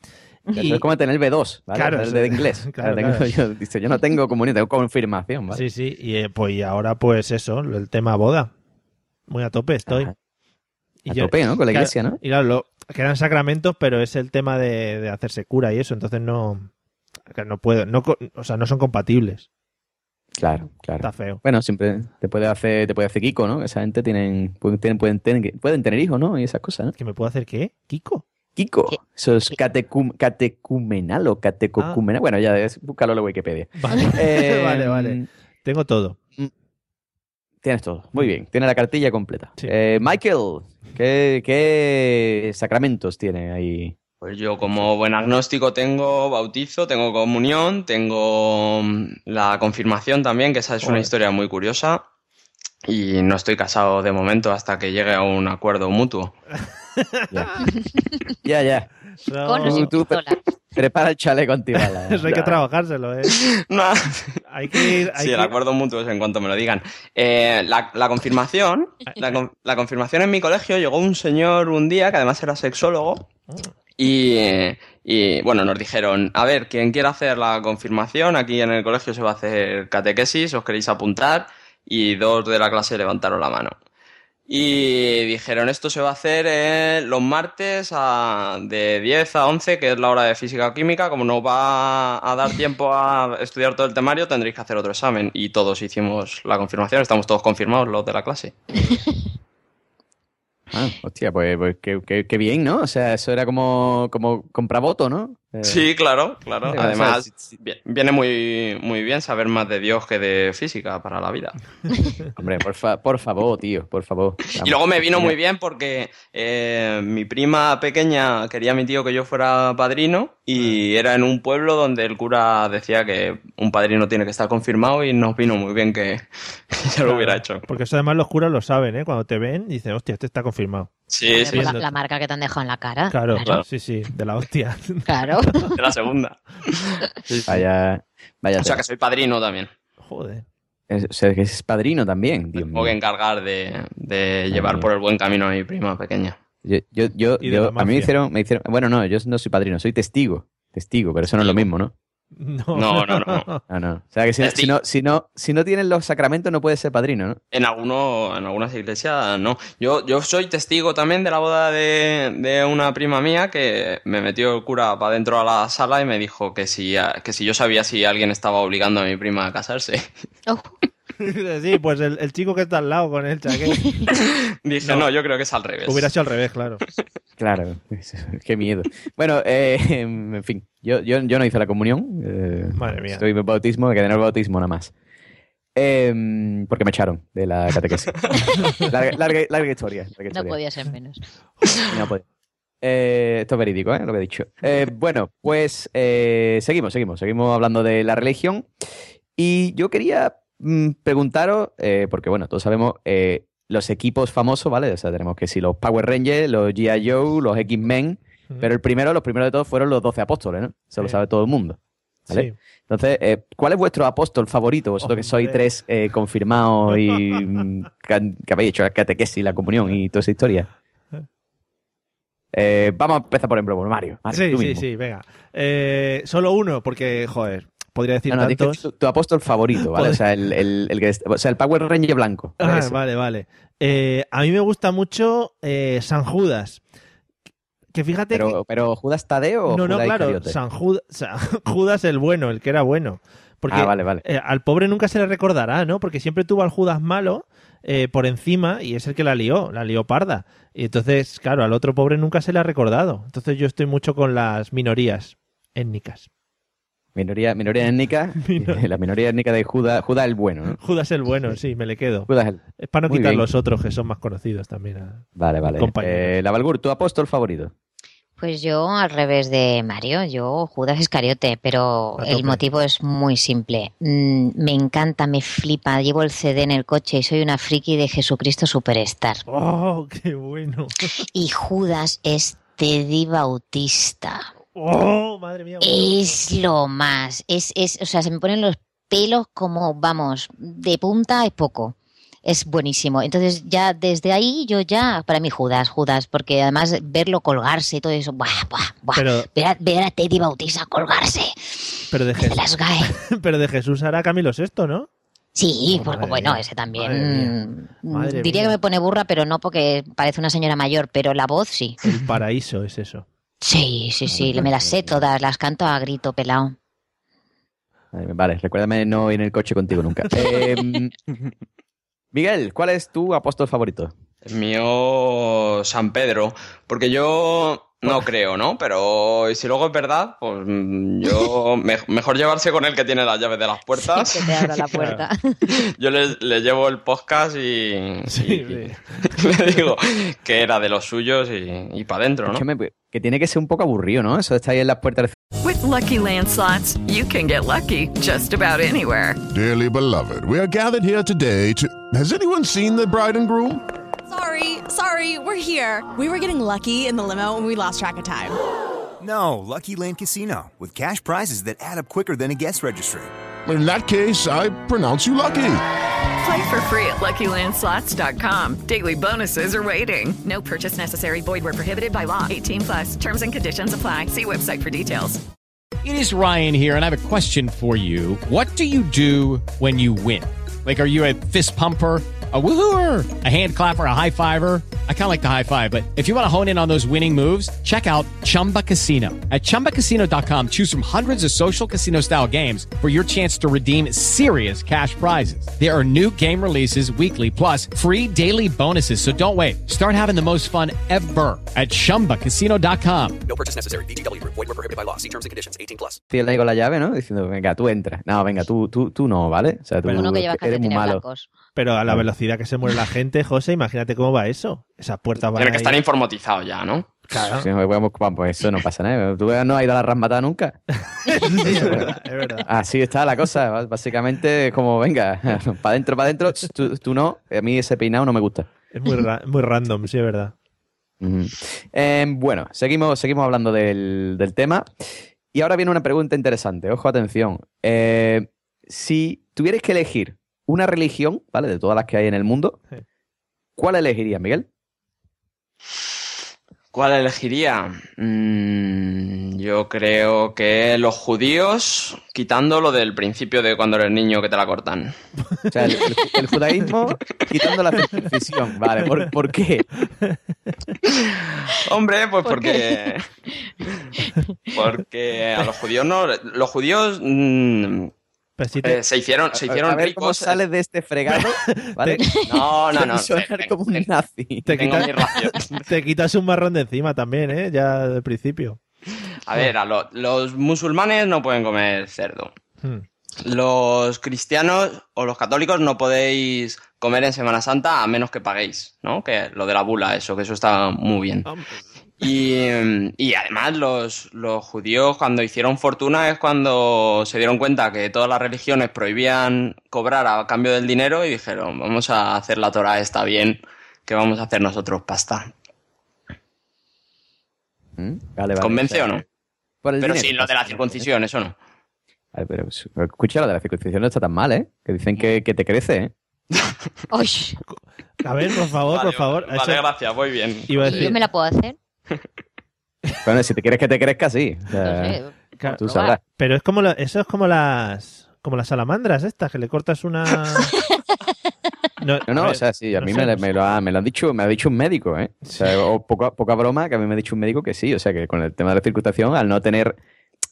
Eso es como tener el B2, ¿vale? Claro, el de inglés. Claro, Tengo- claro. Yo, dice, yo no tengo comunión, tengo confirmación, ¿vale? Sí, sí, y eh, pues y ahora pues eso, el tema boda. Muy a tope estoy. A tope, ¿no? Con la iglesia, ¿no? Y claro, lo, quedan sacramentos, pero es el tema de, de hacerse cura y eso, entonces no no puedo, no, o sea, no son compatibles. Claro, claro. Está feo. Bueno, siempre te puede hacer, te puede hacer Kiko, ¿no? Esa gente tienen, pueden, tienen- pueden, tener, pueden tener hijos, ¿no? Y esas cosas, ¿no? ¿Que me puedo hacer qué? ¿Kiko? Kiko. Eso es catecum- catecumenal o catecocumenal. Bueno, ya, es- búscalo en la Wikipedia. Vale, Eh, vale, vale. Tengo todo. Tienes todo. Muy bien. Tiene la cartilla completa. Eh, Michael, ¿qué, ¿qué sacramentos tiene ahí? Pues yo como buen agnóstico tengo bautizo, tengo comunión, tengo mm, la confirmación también, que esa es una historia muy curiosa. Y no estoy casado de momento hasta que llegue a un acuerdo mutuo. Ya, ya. Con Tú- pre- prepara el chaleco antibala. Eso hay que trabajárselo, ¿eh? No. Hay que ir. Hay Sí, el acuerdo mutuo es en cuanto me lo digan. Eh, la, la confirmación, la, con- la confirmación en mi colegio llegó un señor un día que además era sexólogo y, y, bueno, nos dijeron, a ver, quien quiera hacer la confirmación, aquí en el colegio se va a hacer catequesis, os queréis apuntar y dos de la clase levantaron la mano. Y dijeron, esto se va a hacer eh, los martes a- de 10 a 11, que es la hora de física o química. Como no va a dar tiempo a estudiar todo el temario, tendréis que hacer otro examen. Y todos hicimos la confirmación, estamos todos confirmados los de la clase. Ah, hostia, pues, pues qué, qué- qué bien, ¿no? O sea, eso era como, como compravota, ¿no? Eh, Sí, claro, claro. Además, vi- viene muy, muy bien saber más de Dios que de física para la vida. Hombre, por, fa- por favor, tío, por favor. Y luego me vino muy bien porque eh, mi prima pequeña quería a mi tío que yo fuera padrino y era en un pueblo donde el cura decía que un padrino tiene que estar confirmado y nos vino muy bien que, que yo lo hubiera hecho. Porque eso además los curas lo saben, ¿eh? Cuando te ven, dicen, hostia, este está confirmado. Sí, sí, pues la, la marca que te han dejado en la cara. Claro, Claro. sí, sí, de la hostia. Claro. de la segunda. Vaya, vaya. O sea que soy padrino también. Joder. Es- o sea, que es padrino también, Dios Tengo que mío. encargar de, de llevar por el buen camino a mi prima pequeña. Yo, yo, yo, yo- a mí me hicieron, me hicieron, bueno, no, yo no soy padrino, soy testigo, testigo, pero eso no es lo mismo, ¿no? No, No, no, no. Ah, no. O sea, que si, si no, si no, si no tienes los sacramentos no puedes ser padrino, ¿no? En, alguno, en algunas iglesias no. Yo, yo soy testigo también de la boda de, de una prima mía que me metió el cura para dentro a la sala y me dijo que si, que si yo sabía si alguien estaba obligando a mi prima a casarse. Sí, pues el, el chico que está al lado con el chaquet. Dije, no, yo creo que es al revés. Hubiera sido al revés, claro. Claro, qué miedo. Bueno, eh, en fin, yo, yo, yo no hice la comunión. eh, Madre mía. Estoy en bautismo, me quedé en el bautismo nada más. Em, porque me echaron de la catequesis. larga, larga- larga historia. larga No podía ser menos. No podía. Eh, esto es verídico, ¿eh? Lo que he dicho. Eh, bueno, pues eh, seguimos, seguimos. Seguimos hablando de la religión. Y yo quería mm, preguntaros, eh, porque bueno, todos sabemos eh, los equipos famosos, ¿vale? O sea, tenemos que si los Power Rangers, los G.I. Joe, los X-Men. Pero el primero, los primeros de todos fueron los 12 apóstoles, ¿no? Eso lo sabe todo el mundo. ¿vale? Sí. Entonces, eh, ¿cuál es vuestro apóstol favorito? Vosotros que sois tres eh, confirmados y mm, que, que habéis hecho la catequesis, la comunión y toda esa historia. Eh, vamos a empezar por ejemplo por Mario. Mario, Sí, sí, mismo. sí, venga. Eh, solo uno, porque, joder, podría decir No, no, tantos. tu, tu apóstol favorito, ¿vale? O sea, el, el- el que, o sea, el Power Ranger blanco. Ah, vale, vale. Eh, a mí me gusta mucho San Judas. Que fíjate que... pero, pero Judas Tadeo o No, no, Judas claro, Iscariote? San Judas, San Judas el bueno, el que era bueno. Porque Ah, vale, vale. al pobre nunca se le recordará, ¿no? Porque siempre tuvo al Judas malo eh, por encima y es el que la lió, la lió parda. Y entonces, claro, al otro pobre nunca se le ha recordado. Entonces yo estoy mucho con las minorías étnicas. Minoría, minoría étnica. la minoría étnica de Judas, Judas el bueno, ¿no? Judas el bueno, sí, me le quedo. Judas el... Es para no Muy quitar bien. los otros que son más conocidos también. a- Vale, vale. Eh, la Valgur, tu apóstol favorito. Pues yo al revés de Mario, yo Judas Iscariote, pero el motivo es muy simple. Mm, me encanta, me flipa, llevo el CD en el coche y soy una friki de Jesucristo Superstar. ¡Oh, qué bueno! Y Judas es Teddy Bautista. ¡Oh, madre mía! Es lo más. Es, es, o sea, se me ponen los pelos como, vamos, de punta es poco. Es buenísimo. Entonces, ya desde ahí, yo ya, para mí, Judas, Judas, porque además verlo colgarse y todo eso, buah, buah, buah. Pero- Ver, a, ver a Teddy Bautista colgarse. Pero de, Jesús, las pero de Jesús hará Camilo VI, ¿no? Sí, Oh, porque bueno, mía. ese también. Madre mía. mm, Madre diría mía. que me pone burra, pero no porque parece una señora mayor, pero la voz sí. El paraíso es eso. Sí, sí, sí, me las sé todas, las canto a grito pelado. Vale, Vale, recuérdame no ir en el coche contigo nunca. Eh, Miguel, ¿cuál es tu apóstol favorito? El mío San Pedro, porque yo no creo, ¿no? Pero si luego es verdad, pues mm, yo me- mejor llevarse con el que tiene las llaves de las puertas. Que te abra la puerta. Yo le, le llevo el podcast y, Sí, y- le digo que era de los suyos y, para adentro, ¿no? Escúchame, pues, que tiene que ser un poco aburrido, ¿no? Eso está ahí en las puertas With Lucky Land slots, you can get lucky just about anywhere. Dearly beloved, we are gathered here today to. Has anyone seen the bride and groom? Sorry, sorry, we're here. We were getting lucky in the limo and we lost track of time. No, Lucky Land Casino, with cash prizes that add up quicker than a guest registry. In that case, I pronounce you lucky. Play for free at LuckyLandSlots.com. Daily bonuses are waiting. No purchase necessary. Void where prohibited by law. 18 plus. Terms and conditions apply. See website for details. It is Ryan here, and I have a question for you. What do you do when you win? Like, are you a fist pumper? A woohooer, a hand clapper, a high fiver. I kind of like the high five, but if you want to hone in on those winning moves, check out Chumba Casino. At chumbacasino.com, choose from hundreds of social casino style games for your chance to redeem serious cash prizes. There are new game releases weekly, plus free daily bonuses. So don't wait. Start having the most fun ever at chumbacasino.com. No purchase necessary. VGW Group. Void were prohibited by law. See terms and conditions. 18 plus. Tiene ahí con la llave, ¿no? Diciendo, venga, tú entra. No, venga, tú, tú, tú no, ¿vale? O sea, tú Uno que lleva eres muy malo. blancos. Pero a la velocidad que se muere la gente, José, imagínate cómo va eso. Esas puertas van Tiene que estar informatizado ya, ¿no? Claro. Vamos, vamos, pues eso no pasa nada. ¿Tú no has ido a la rasmatada nunca? Sí, es verdad, es verdad. Así está la cosa. Básicamente es como, venga, para adentro, para adentro. Tú, tú no. A mí ese peinado no me gusta. Es muy, ra- muy random, sí, es verdad. Eh, bueno, seguimos, seguimos hablando del, del tema. Y ahora viene una pregunta interesante. Ojo, atención. Eh, si tuvierais que elegir una religión, ¿vale? De todas las que hay en el mundo, Sí. ¿cuál elegirías, Miguel? ¿Cuál elegiría? Mm, yo creo que los judíos, quitando lo del principio de cuando eres niño que te la cortan. O sea, el, el- el judaísmo quitando la circuncisión, ¿vale? ¿Por, por qué? Hombre, pues ¿Por porque. Porque a los judíos no. Los judíos mm, si te- eh, se hicieron, se hicieron a ver cómo ricos. sales de este fregado, ¿vale? No, no, no. Sonar como un nazi. te, Tengo quitas, mi ración. te quitas un marrón de encima también, ¿eh? Ya del principio. A ver, a lo- los musulmanes no pueden comer cerdo. Hmm. los cristianos o los católicos no podéis comer en Semana Santa a menos que paguéis, ¿no? Que lo de la bula, eso, que eso está muy bien. Y, y además los, los judíos cuando hicieron fortuna es cuando se dieron cuenta que todas las religiones prohibían cobrar a cambio del dinero y dijeron, vamos a hacer la Torah está bien, que vamos a hacer nosotros pasta. ¿Mm? Vale, vale, ¿Convence o no? por el Pero dinero. sí, lo de la circuncisión, eso no. Ay, pero escucha, lo de la circuncisión no está tan mal, ¿eh? Que dicen que, que te crece, ¿eh? A ver, por favor, Vale, por favor. Vale, Eso- gracias, muy bien. Iba a ¿Y decir- yo me la puedo hacer? Bueno, si te quieres que te crezca, sí. O sea, No sé, Claro, tú sabrás. Pero es como la- eso es como las como las salamandras estas que le cortas una No, No, no, a ver, o sea, sí, a no mí sé, me, lo ha, me lo han dicho, me ha dicho un médico, ¿eh? O sea, o poca, poca broma que a mí me ha dicho un médico que sí, o sea, que con el tema de la circunstancia, al no tener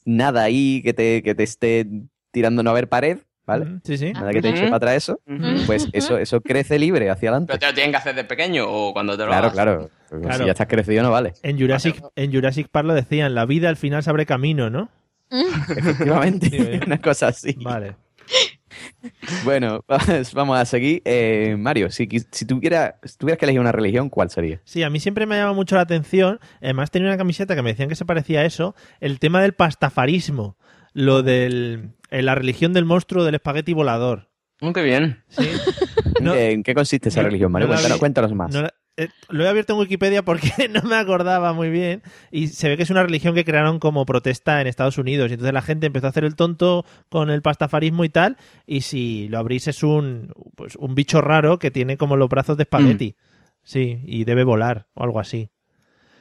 nada ahí que te, que te esté tirando no haber pared, ¿vale? Sí, sí. Nada que te eche para atrás eso, pues eso, eso crece libre hacia adelante. ¿Pero te lo tienen que hacer de pequeño o cuando te lo Claro, hagas? claro. Porque Claro. Si ya estás crecido no vale. En Jurassic, en Jurassic Park lo decían, la vida al final se abre camino, ¿no? Efectivamente, una cosa así. Vale. Bueno, vamos, vamos a seguir. Eh, Mario, si, quis- si, tuviera, si tuvieras que elegir una religión, ¿cuál sería? Sí, a mí siempre me ha llamado mucho la atención. Además, tenía una camiseta que me decían que se parecía a eso. El tema del pastafarismo. Lo del. eh, la religión del monstruo del espagueti volador. Oh, qué bien. Sí. No- ¿En qué consiste esa religión, Mario? no cuéntanos, cuéntanos más. no la- eh, lo he abierto en Wikipedia porque no me acordaba muy bien. Y se ve que es una religión que crearon como protesta en Estados Unidos. Y entonces la gente empezó a hacer el tonto con el pastafarismo y tal. Y si lo abrís es un, pues, un bicho raro que tiene como los brazos de espagueti. Sí, y debe volar o algo así.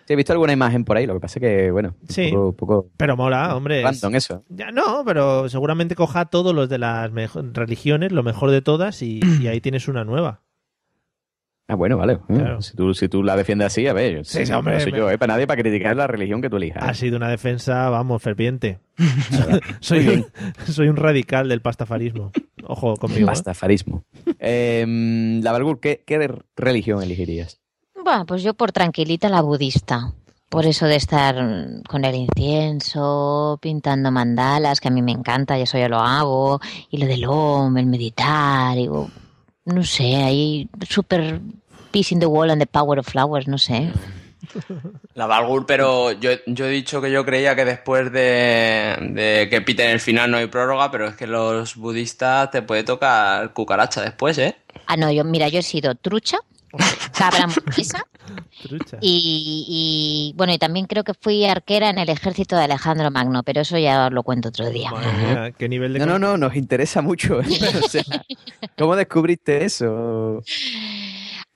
Sí, he visto alguna imagen por ahí, lo que pasa es que, bueno, Sí. poco, poco Pero mola, hombre. es- random eso. Ya no, pero seguramente coja todos los de las religiones, lo mejor de todas, y, y ahí tienes una nueva. Ah, bueno, vale. Claro. Si, tú, si tú la defiendes así, a ver, Sí, sí, no hombre, soy me- yo, eh, para nadie para criticar la religión que tú elijas. Ha sido una defensa, vamos, ferviente. soy, un, soy un radical del pastafarismo. Ojo conmigo. ¿eh? Pastafarismo. Eh, la Valgur, ¿qué, ¿qué religión elegirías? Bueno, pues yo por tranquilita la budista. Por eso de estar mm, con el incienso, pintando mandalas, que a mí me encanta, y eso ya lo hago, y lo del OM, el meditar, digo, no sé, ahí super peace in the wall and the power of flowers, no sé. La Valgur, pero yo, yo he dicho que yo creía que después de, de que piten el final no hay prórroga, pero es que los budistas te puede tocar cucaracha después, ¿eh? Ah, no, yo, mira, yo he sido trucha, cabra Trucha. y, y, bueno, y también creo que fui arquera en el ejército de Alejandro Magno, pero eso ya os lo cuento otro día. Mía, qué nivel de... No, no, no, nos interesa mucho. ¿eh? O sea, ¿Cómo descubriste eso?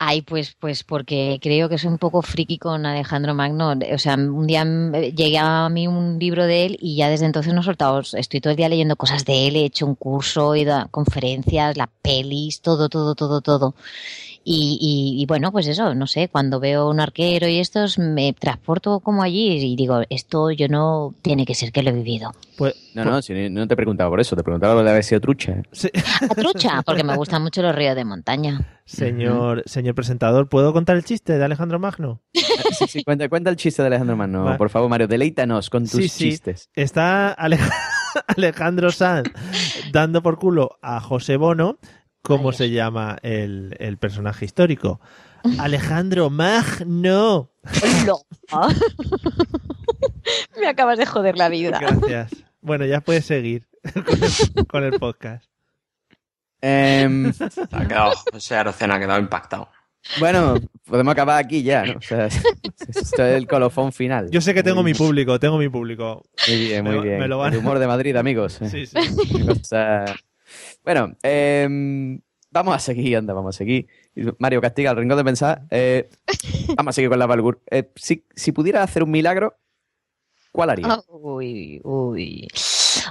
Ay, pues, pues porque creo que soy un poco friki con Alejandro Magno. O sea, un día mm, llegué a mí un libro de él y ya desde entonces no he soltado. Estoy todo el día leyendo cosas de él, he hecho un curso, he ido a conferencias, las pelis, todo, todo, todo, todo. Y, y- y bueno, pues eso, no sé, cuando veo un arquero y estos, me transporto como allí y digo, esto yo no, tiene que ser que lo he vivido. Pues, No, no, si no te preguntaba por eso, te preguntaba lo de haber sido trucha. ¿eh? A trucha, porque me gustan mucho los ríos de montaña. señor, señor presentador, ¿puedo contar el chiste de Alejandro Magno? Sí, sí, cuenta, cuenta el chiste de Alejandro Magno, Vale. por favor, Mario, deleítanos con tus Sí, sí. chistes. Está Ale- Alejandro Sanz dando por culo a José Bono, ¿cómo se llama el, el personaje histórico? Alejandro Magno. me acabas de joder la vida. Gracias. Bueno, ya puedes seguir con el, con el podcast. Em, Ha quedado, José Arocena ha quedado impactado. bueno, podemos acabar aquí ya, ¿no? O sea, esto es el colofón final. Yo sé que tengo Muy mi público, tengo mi público. Muy bien, muy bien. me lo van- El humor de Madrid, amigos. Sí, sí. Una cosa- Bueno, em, vamos a seguir, anda, vamos a seguir. Mario Castiga, el rincón de pensar. eh, vamos a seguir con la Valgur. Eh, si, pudiera hacer un milagro, ¿cuál haría? Uy, uy.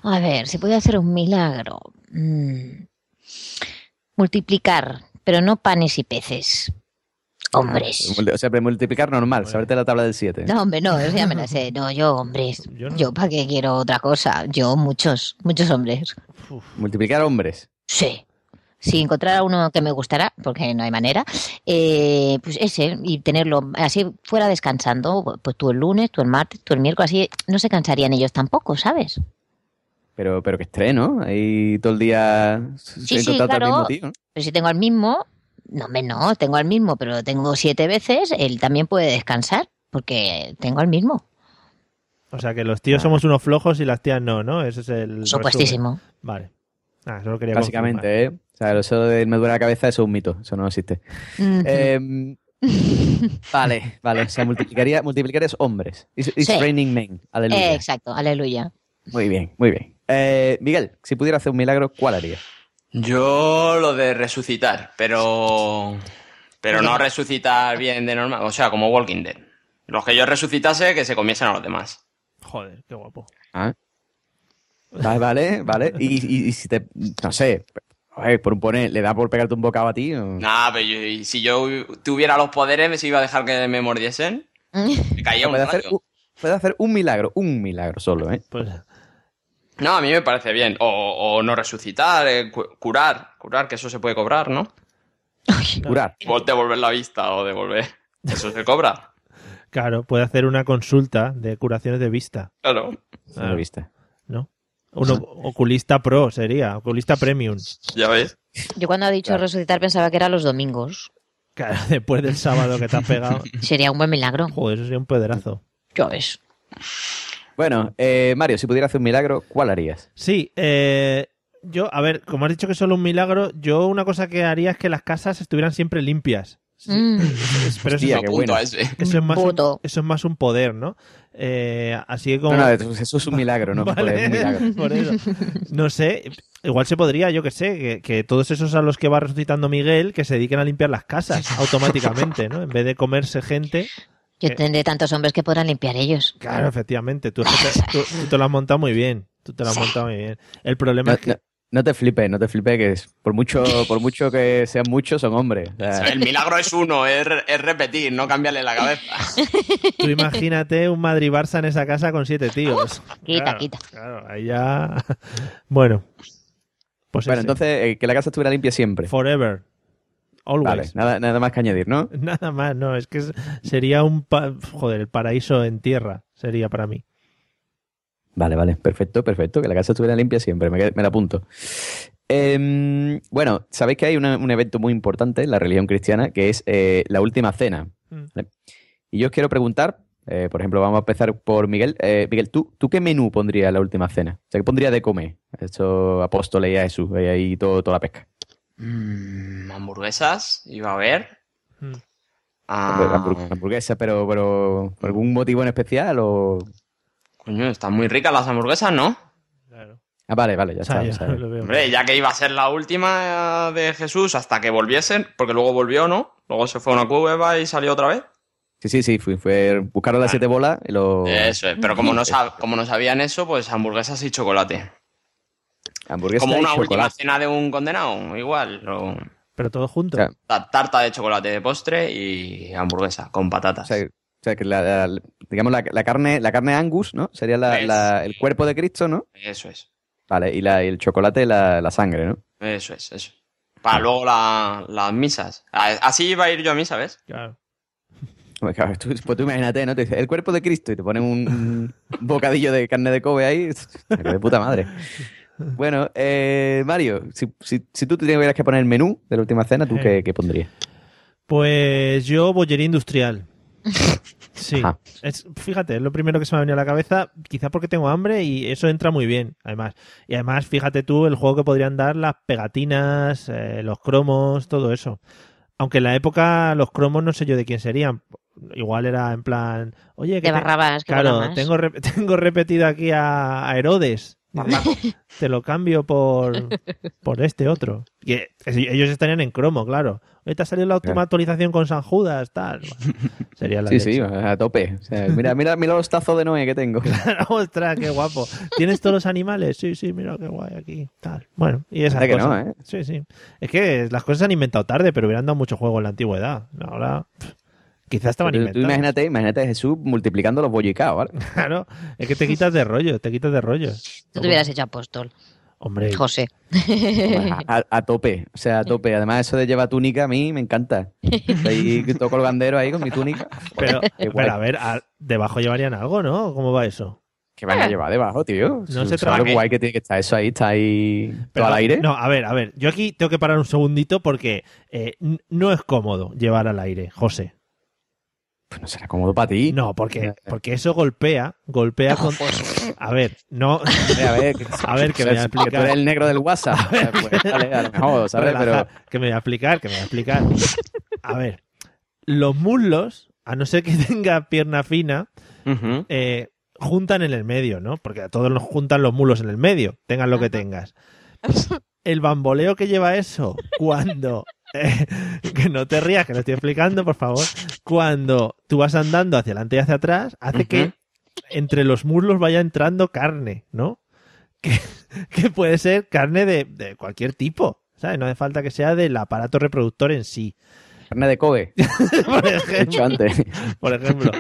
A ver, si puede hacer un milagro. Mm. Multiplicar, pero no panes y peces. Hombres. O sea, multiplicar normal, saberte la tabla del 7. No, hombre, no, eso ya me lo sé. No, yo hombres. Yo, para qué quiero otra cosa. Yo muchos, muchos hombres. Multiplicar hombres. Sí. Si encontrara uno que me gustara, porque no hay manera, eh, pues ese, y tenerlo así fuera descansando, pues tú el lunes, tú el martes, tú el miércoles, así no se cansarían ellos tampoco, ¿sabes? Pero, pero que estrés, ¿no? Ahí todo el día Sí, sí, encontrarte al claro. mismo tío, ¿no? Pero si tengo al mismo, no, hombre, no, tengo al mismo, pero tengo siete veces, él también puede descansar, porque tengo al mismo. O sea, que los tíos somos unos flojos y las tías no, ¿no? Ese es el. Supuestísimo. resumen. Vale. Ah, eso lo quería Básicamente, ¿eh? O sea, eso de me duele la cabeza eso es un mito. Eso no existe. Ujú. Em, vale, vale. O sea, multiplicaría, multiplicarías hombres. It's, it's Sí. raining men. Aleluya. Eh, exacto, aleluya. Muy bien, muy bien. Eh, Miguel, si pudiera hacer un milagro, ¿cuál harías? Yo lo de resucitar, pero. Pero no resucitar bien de normal. O sea, como Walking Dead. Los que yo resucitase, que se comiesen a los demás. Joder, qué guapo. Ah. Vale, vale, vale. Y, y- y si te. No sé. a ver, por un poner, ¿le da por pegarte un bocado a ti? o- Nah, pero yo- y si yo tuviera los poderes, ¿me se iba a dejar que me mordiesen? Me caía un puede, hacer, rayo. un- puede hacer un milagro, un milagro solo, ¿eh? Pues No, a mí me parece bien. O, o no resucitar, eh, cu- curar. Curar, que eso se puede cobrar, ¿no? Curar. O devolver la vista o devolver. Eso se cobra. Claro, puede hacer una consulta de curaciones de vista. Claro. Claro. vista. ¿No? Un oculista pro sería, oculista premium. Ya ves. Yo cuando ha dicho resucitar pensaba que era los domingos. Claro, después del sábado que te has pegado. Sería un buen milagro. Joder, eso sería un pedrazo. Ya ves. Bueno, eh, Mario, si pudiera hacer un milagro, ¿cuál harías? Sí, eh, yo, a ver, como has dicho que es solo un milagro, yo una cosa que haría es que las casas estuvieran siempre limpias. Mm. Pero eso, Hostia, es, qué bueno. eso es más un, eso es más un poder, ¿no? Eh, así que como... No, no, eso eso es un milagro, ¿no? Vale, un milagro. por eso. No sé, igual se podría, yo que sé, que, que todos esos a los que va resucitando Miguel, que se dediquen a limpiar las casas automáticamente, ¿no? En vez de comerse gente. Yo Eh. tendré tantos hombres que podrán limpiar ellos. Claro, efectivamente, tú, te, tú- tú te lo has montado muy bien. Tú te lo has montado muy bien. El problema No, es que... no- no te flipes, no te flipes, que es- por mucho, por mucho que sean muchos, son hombres. O sea, El milagro es uno, es, re- es repetir, no cambiarle la cabeza. Tú imagínate un Madrid-Barça en esa casa con siete tíos. Quita, Claro, quita. Claro, ahí ya... Bueno. Pues bueno, ese. entonces, eh, que la casa estuviera limpia siempre. Forever. Always. Vale, nada, nada más que añadir, ¿no? Nada más, no, es que sería un... pa- Joder, el paraíso en tierra sería para mí. Vale, vale, perfecto, perfecto. Que la casa estuviera limpia siempre, me, me la apunto. Em, bueno, sabéis que hay una- un evento muy importante en la religión cristiana que es eh, la última cena. Mm. ¿vale? Y yo os quiero preguntar, eh, por ejemplo, vamos a empezar por Miguel. Eh, Miguel, ¿tú, ¿tú qué menú pondrías en la última cena? O sea, ¿qué pondrías de comer? Estos apóstoles y a Jesús, y ahí todo, toda la pesca. Mm, hamburguesas, iba a ver. Mm. Ah, Hamburg- Hamburguesa, pero, pero ¿por algún motivo en especial o...? coño, están muy ricas las hamburguesas, ¿no? Ah, vale, vale, ya está. ya lo veo. Hombre, ya que iba a ser la última de Jesús hasta que volviesen, porque luego volvió, ¿no? Luego se fue a una cueva y salió otra vez. Sí, sí, sí, fui, fue, buscaron las siete bolas y lo... Eso es, pero como no, sab- como no sabían eso, pues hamburguesas y chocolate. Hamburguesa como y una última chocolate. cena de un condenado, igual. o- Pero todo junto. O sea, tarta de chocolate de postre y hamburguesa con patatas. O sea, o sea, que la, la- digamos la, la carne, la carne Angus, ¿no? Sería la- Es- la- el cuerpo de Cristo, ¿no? Eso es, Vale, y, la, y el chocolate, la, la sangre, ¿no? eso es, eso. Para luego la- las misas. Así iba a ir yo a misa, ¿ves? Claro. Pues, claro, tú, pues tú imagínate, ¿no? Te dice, el cuerpo de Cristo y te ponen un, un bocadillo de carne de Kobe ahí. De puta madre. Bueno, eh, Mario, si, si, si tú tuvieras que poner el menú de la última cena, ¿tú qué, qué pondrías? Pues yo, bollería industrial. Sí. Es, fíjate, es lo primero que se me ha venido a la cabeza, quizá porque tengo hambre y eso entra muy bien, además. Y además, fíjate tú el juego que podrían dar las pegatinas, eh, los cromos, todo eso. Aunque en la época los cromos no sé yo de quién serían. Igual era en plan, oye, que te- mola claro, tengo, re- tengo repetido aquí a, a Herodes. Te lo cambio por, por este otro. Y eh, ellos estarían en cromo, claro. Oye, te ha salido la última actualización con San Judas, tal. Bueno, sería la Sí, leche. sí, a tope. O sea, mira, mira, mira los tazos de Noé que tengo. Ostras, qué guapo. ¿Tienes todos los animales? Sí, sí, mira qué guay aquí. Tal. Bueno, y no, cosas. ¿eh? Sí, sí. Es que las cosas se han inventado tarde, pero hubieran dado mucho juego en la antigüedad. Ahora, pff, quizás estaban Tú, tú imagínate, imagínate a Jesús multiplicando los bollicaos, ¿vale? Claro, es que te quitas de rollo, te quitas de rollo. Tú te hubieras hecho apóstol. Hombre, José. A, tope, o sea, a tope. Además, eso de llevar túnica a mí me encanta. Ahí toco el bandero ahí con mi túnica. pero, Qué pero a ver, a- debajo llevarían algo, ¿no? ¿Cómo va eso? Que van a llevar debajo, tío. No se ¿Sabes traba lo que- guay que tiene que estar eso ahí? Está ahí Pero, todo al aire. No, a ver, a ver. Yo aquí tengo que parar un segundito porque eh, no es cómodo llevar al aire, José. Pues no será cómodo para ti. No, porque, porque eso golpea, golpea con... A ver, no... A ver, que- A ver, que me voy a que tú explicar. eres el negro del WhatsApp. Pues, vale, a lo mejor, Pero Que me voy a explicar, que me voy a explicar. A ver, los muslos, a no ser que tenga pierna fina, eh, juntan en el medio, ¿no? Porque a todos nos juntan los mulos en el medio, tengas lo que tengas. El bamboleo que lleva eso cuando... eh, que no te rías, que lo estoy explicando, por favor. Cuando tú vas andando hacia adelante y hacia atrás, hace que entre los muslos vaya entrando carne, ¿no? Que, que puede ser carne de, de cualquier tipo, ¿sabes? No hace falta que sea del aparato reproductor en sí. carne de Kobe. por He ejemplo. antes. Por ejemplo.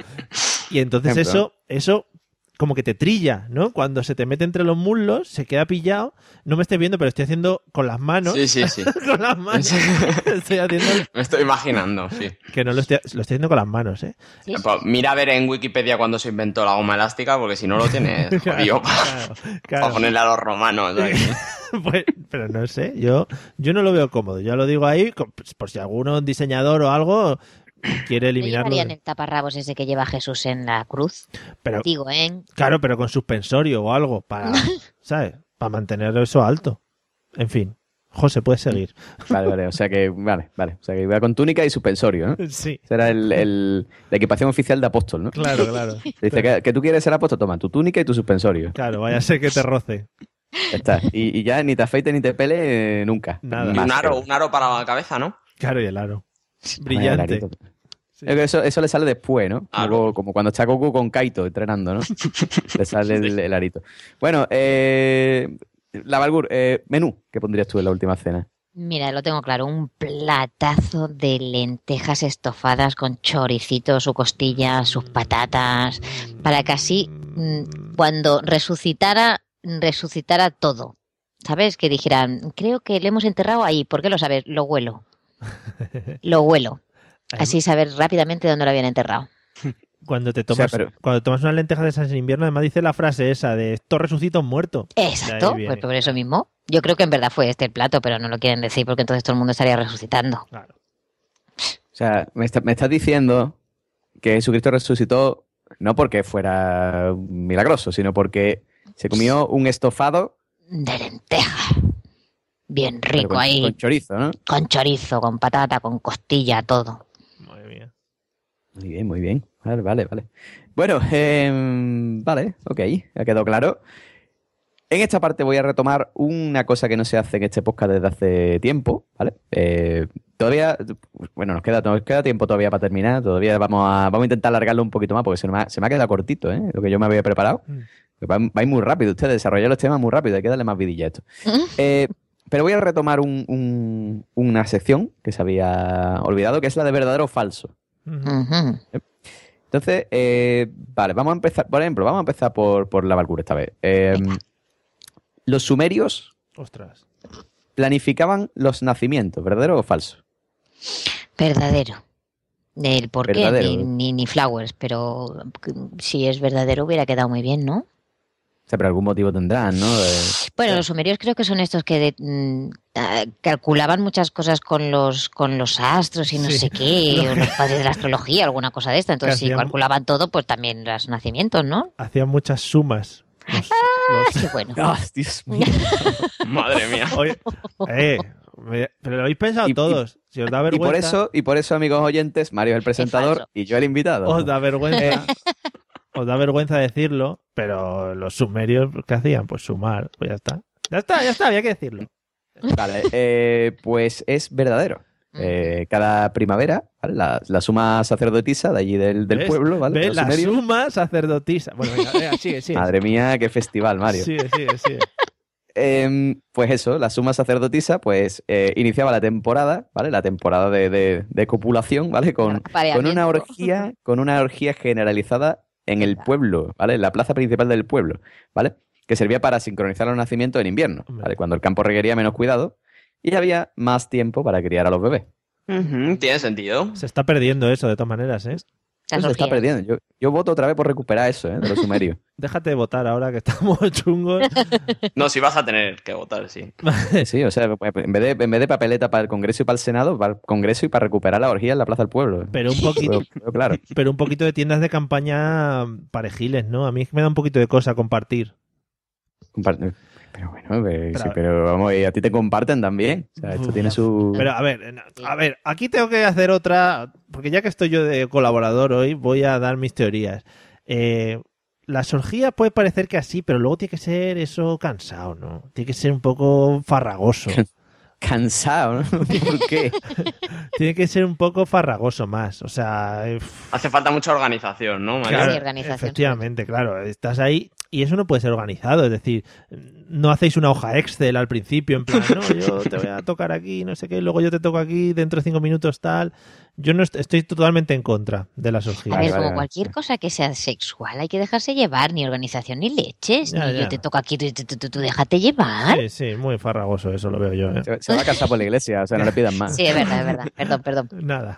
Y entonces Ejemplo. eso, eso como que te trilla, ¿no? Cuando se te mete entre los muslos, se queda pillado. No me estés viendo, pero estoy haciendo con las manos. Sí, sí, sí. con las manos. estoy haciendo Me estoy imaginando, sí. que no lo estoy, lo estoy haciendo con las manos, ¿eh? Pues mira a ver en Wikipedia cuándo se inventó la goma elástica, porque si no lo tienes jodido para, claro. ponerle a los romanos. Pues, pero no sé, yo, yo no lo veo cómodo. Yo lo digo ahí pues, por si algún diseñador o algo quiere ¿No eliminarlo. llevarían el taparrabos ese que lleva Jesús en la cruz? Pero, Digo, ¿eh? claro, pero con suspensorio o algo para, ¿sabes? Para mantener eso alto. En fin, José, puedes seguir. Vale, vale. O sea que, vale, vale. O sea que iba con túnica y suspensorio, ¿no? Sí. Será el, el- la equipación oficial de apóstol, ¿no? Claro, claro. Dice que, que tú quieres ser apóstol, toma tu túnica y tu suspensorio. Claro, vaya a ser que te roce. Está. Y, y ya ni te afeites ni te pele eh, nunca. Nada. Y Más un aro, un aro para la cabeza, ¿no? Claro, y el aro. Brillante. Eso, eso le sale después, ¿no? Ah, Como, como cuando está Goku con Kaito entrenando, ¿no? le sale el, el arito. Bueno, eh, la Valgur, eh, menú, ¿qué pondrías tú en la última cena? Mira, lo tengo claro, un platazo de lentejas estofadas con choricito, su costilla, sus patatas, para que así mm, cuando resucitara, resucitara todo. ¿Sabes? Que dijeran, creo que le hemos enterrado ahí, ¿por qué lo sabes? Lo huelo. Lo huelo. Así saber rápidamente dónde lo habían enterrado. Cuando te O sea, tomas, pero- cuando tomas una lenteja de esas en invierno, además dice la frase esa de esto resucita un muerto. Exacto, pues por eso mismo. Yo creo que en verdad fue este el plato, pero no lo quieren decir porque entonces todo el mundo estaría resucitando. O sea, me, está- me estás diciendo que Jesucristo resucitó no porque fuera milagroso, sino porque se comió un estofado De lenteja. Bien rico con, ahí. con chorizo, ¿no? Con chorizo, con patata, con costilla, todo. Muy bien, muy bien. Vale, vale, vale. Bueno, em, vale, ok, ha quedado claro. En esta parte voy a retomar una cosa que no se hace en este podcast desde hace tiempo, ¿vale? Eh, todavía, bueno, nos queda, nos queda tiempo todavía para terminar, todavía vamos a, vamos a intentar alargarlo un poquito más porque se me ha, se me ha quedado cortito, ¿eh? Lo que yo me había preparado. Va, va a ir muy rápido, ustedes desarrollar los temas muy rápido, hay que darle más vidilla a esto. Eh, pero voy a retomar un- un- una sección que se había olvidado, que es la de verdadero o falso. Entonces, eh, vale, vamos a empezar, por ejemplo, vamos a empezar por, por la Valkyrie esta vez. Eh, los sumerios Ostras. planificaban los nacimientos, ¿verdadero o falso? Verdadero. El por qué, Verdadero. ni, ni, ni flowers, pero si es verdadero hubiera quedado muy bien, ¿no? Sea, pero algún motivo tendrán, ¿no? Bueno, los sumerios creo que son estos que de- mm, ah, calculaban muchas cosas con los con los astros y no Sí. sé qué, o los padres de la astrología, alguna cosa de esta. Entonces, si calculaban todo, pues también los nacimientos, ¿no? Hacían muchas sumas. Los- los- Qué bueno. ¡Ah, Dios mío! Madre mía. Oye, eh, me- pero lo habéis pensado Y- y- todos. Si os da Y vergüenza. por eso, y por eso, amigos oyentes, Mario es el presentador y yo el invitado. Os da vergüenza. Eh. Os da vergüenza decirlo, pero los sumerios, ¿qué hacían? Pues sumar, pues ya está. Ya está, ya está, había que decirlo. Vale, eh, pues es verdadero. Eh, cada primavera, ¿vale? la, la suma sacerdotisa de allí del, del ¿Ves? pueblo, ¿vale? La sumerios. suma sacerdotisa. Bueno, venga, venga, sigue, sigue. Madre mía, qué festival, Mario. Sigue, sigue, sigue. Em, pues eso, la suma sacerdotisa, pues eh, iniciaba la temporada, ¿vale? La temporada de, de- de copulación, ¿vale? Con, con una orgía, con una orgía generalizada en el pueblo, ¿vale? En la plaza principal del pueblo, ¿vale? Que servía para sincronizar los nacimientos en invierno, ¿vale? Cuando el campo requería menos cuidado y había más tiempo para criar a los bebés. Tiene sentido. Se está perdiendo eso, de todas maneras, ¿eh? Eso se está perdiendo. Yo, yo voto otra vez por recuperar eso, ¿eh? De los sumerios. Déjate de votar ahora que estamos chungos. No, si vas a tener que votar, sí. Sí, o sea, en vez, de, en vez de papeleta para el Congreso y para el Senado, para el Congreso y para recuperar la orgía en la Plaza del Pueblo. Pero un poquito, Pero- pero claro. pero un poquito de tiendas de campaña parejiles, ¿no? A mí me da un poquito de cosa compartir. Comparte- Pero bueno, eh, Pero- sí, pero vamos, y a ti te comparten también. O sea, esto tiene su... Pero a ver, a ver, aquí tengo que hacer otra, porque ya que estoy yo de colaborador hoy, voy a dar mis teorías. Eh, las orgías puede parecer que así, pero luego tiene que ser eso cansado, ¿no? Tiene que ser un poco farragoso. Cansado, ¿no? ¿Por qué? tiene que ser un poco farragoso más. O sea, Hace falta mucha organización, ¿no, Mario? Claro, Efectivamente, claro. Estás ahí y eso no puede ser organizado. Es decir, no hacéis una hoja Excel al principio, en plan, no, yo te voy a tocar aquí, no sé qué, luego yo te toco aquí, dentro de cinco minutos tal. Yo no est- estoy totalmente en contra de las orgías. A ver, como cualquier cosa que sea sexual, hay que dejarse llevar, ni organización ni leches, Ya, ni ya. yo te toco aquí, tú, tú, tú, déjate llevar. Sí, sí, muy farragoso, eso lo veo yo. ¿eh? Se, se va a casar por la iglesia, o sea, no le pidan más. Sí, es verdad, es verdad. Perdón, perdón. Nada.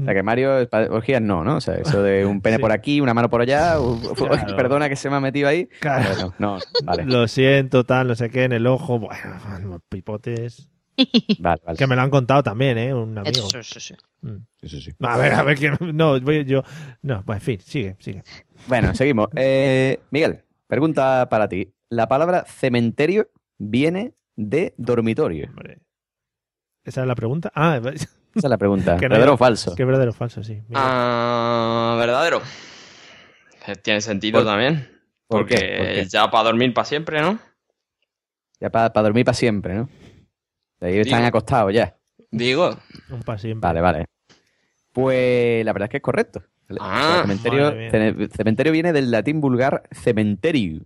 O sea, que Mario, orgías no, ¿no? O sea, eso de un pene por aquí, una mano por allá, Claro. perdona que se me ha metido ahí. Claro. Bueno, no, vale. Lo siento, tal, no sé qué, en el ojo, bueno, pipotes. Vale, vale. Que me lo han contado también, ¿eh? Un amigo. Eso, eso, eso. Mm. Sí, sí. A ver, a ver, que no, voy yo. No, pues en fin, sigue, sigue. Bueno, seguimos. Eh, Miguel, pregunta para ti. La palabra cementerio viene de dormitorio. ¿Esa es la pregunta? Ah, Esa es la pregunta. que no- ¿Verdadero o falso? Que verdadero o falso, sí. Ah, verdadero. Tiene sentido ¿Por- también. por qué? Porque ya para dormir para siempre, ¿no? Ya para dormir para siempre, ¿no? De ahí están Digo. acostados ya. Digo. Un pa' siempre. Vale, vale. Pues la verdad es que es correcto. Ah, cementerio, viene del latín vulgar cementerium.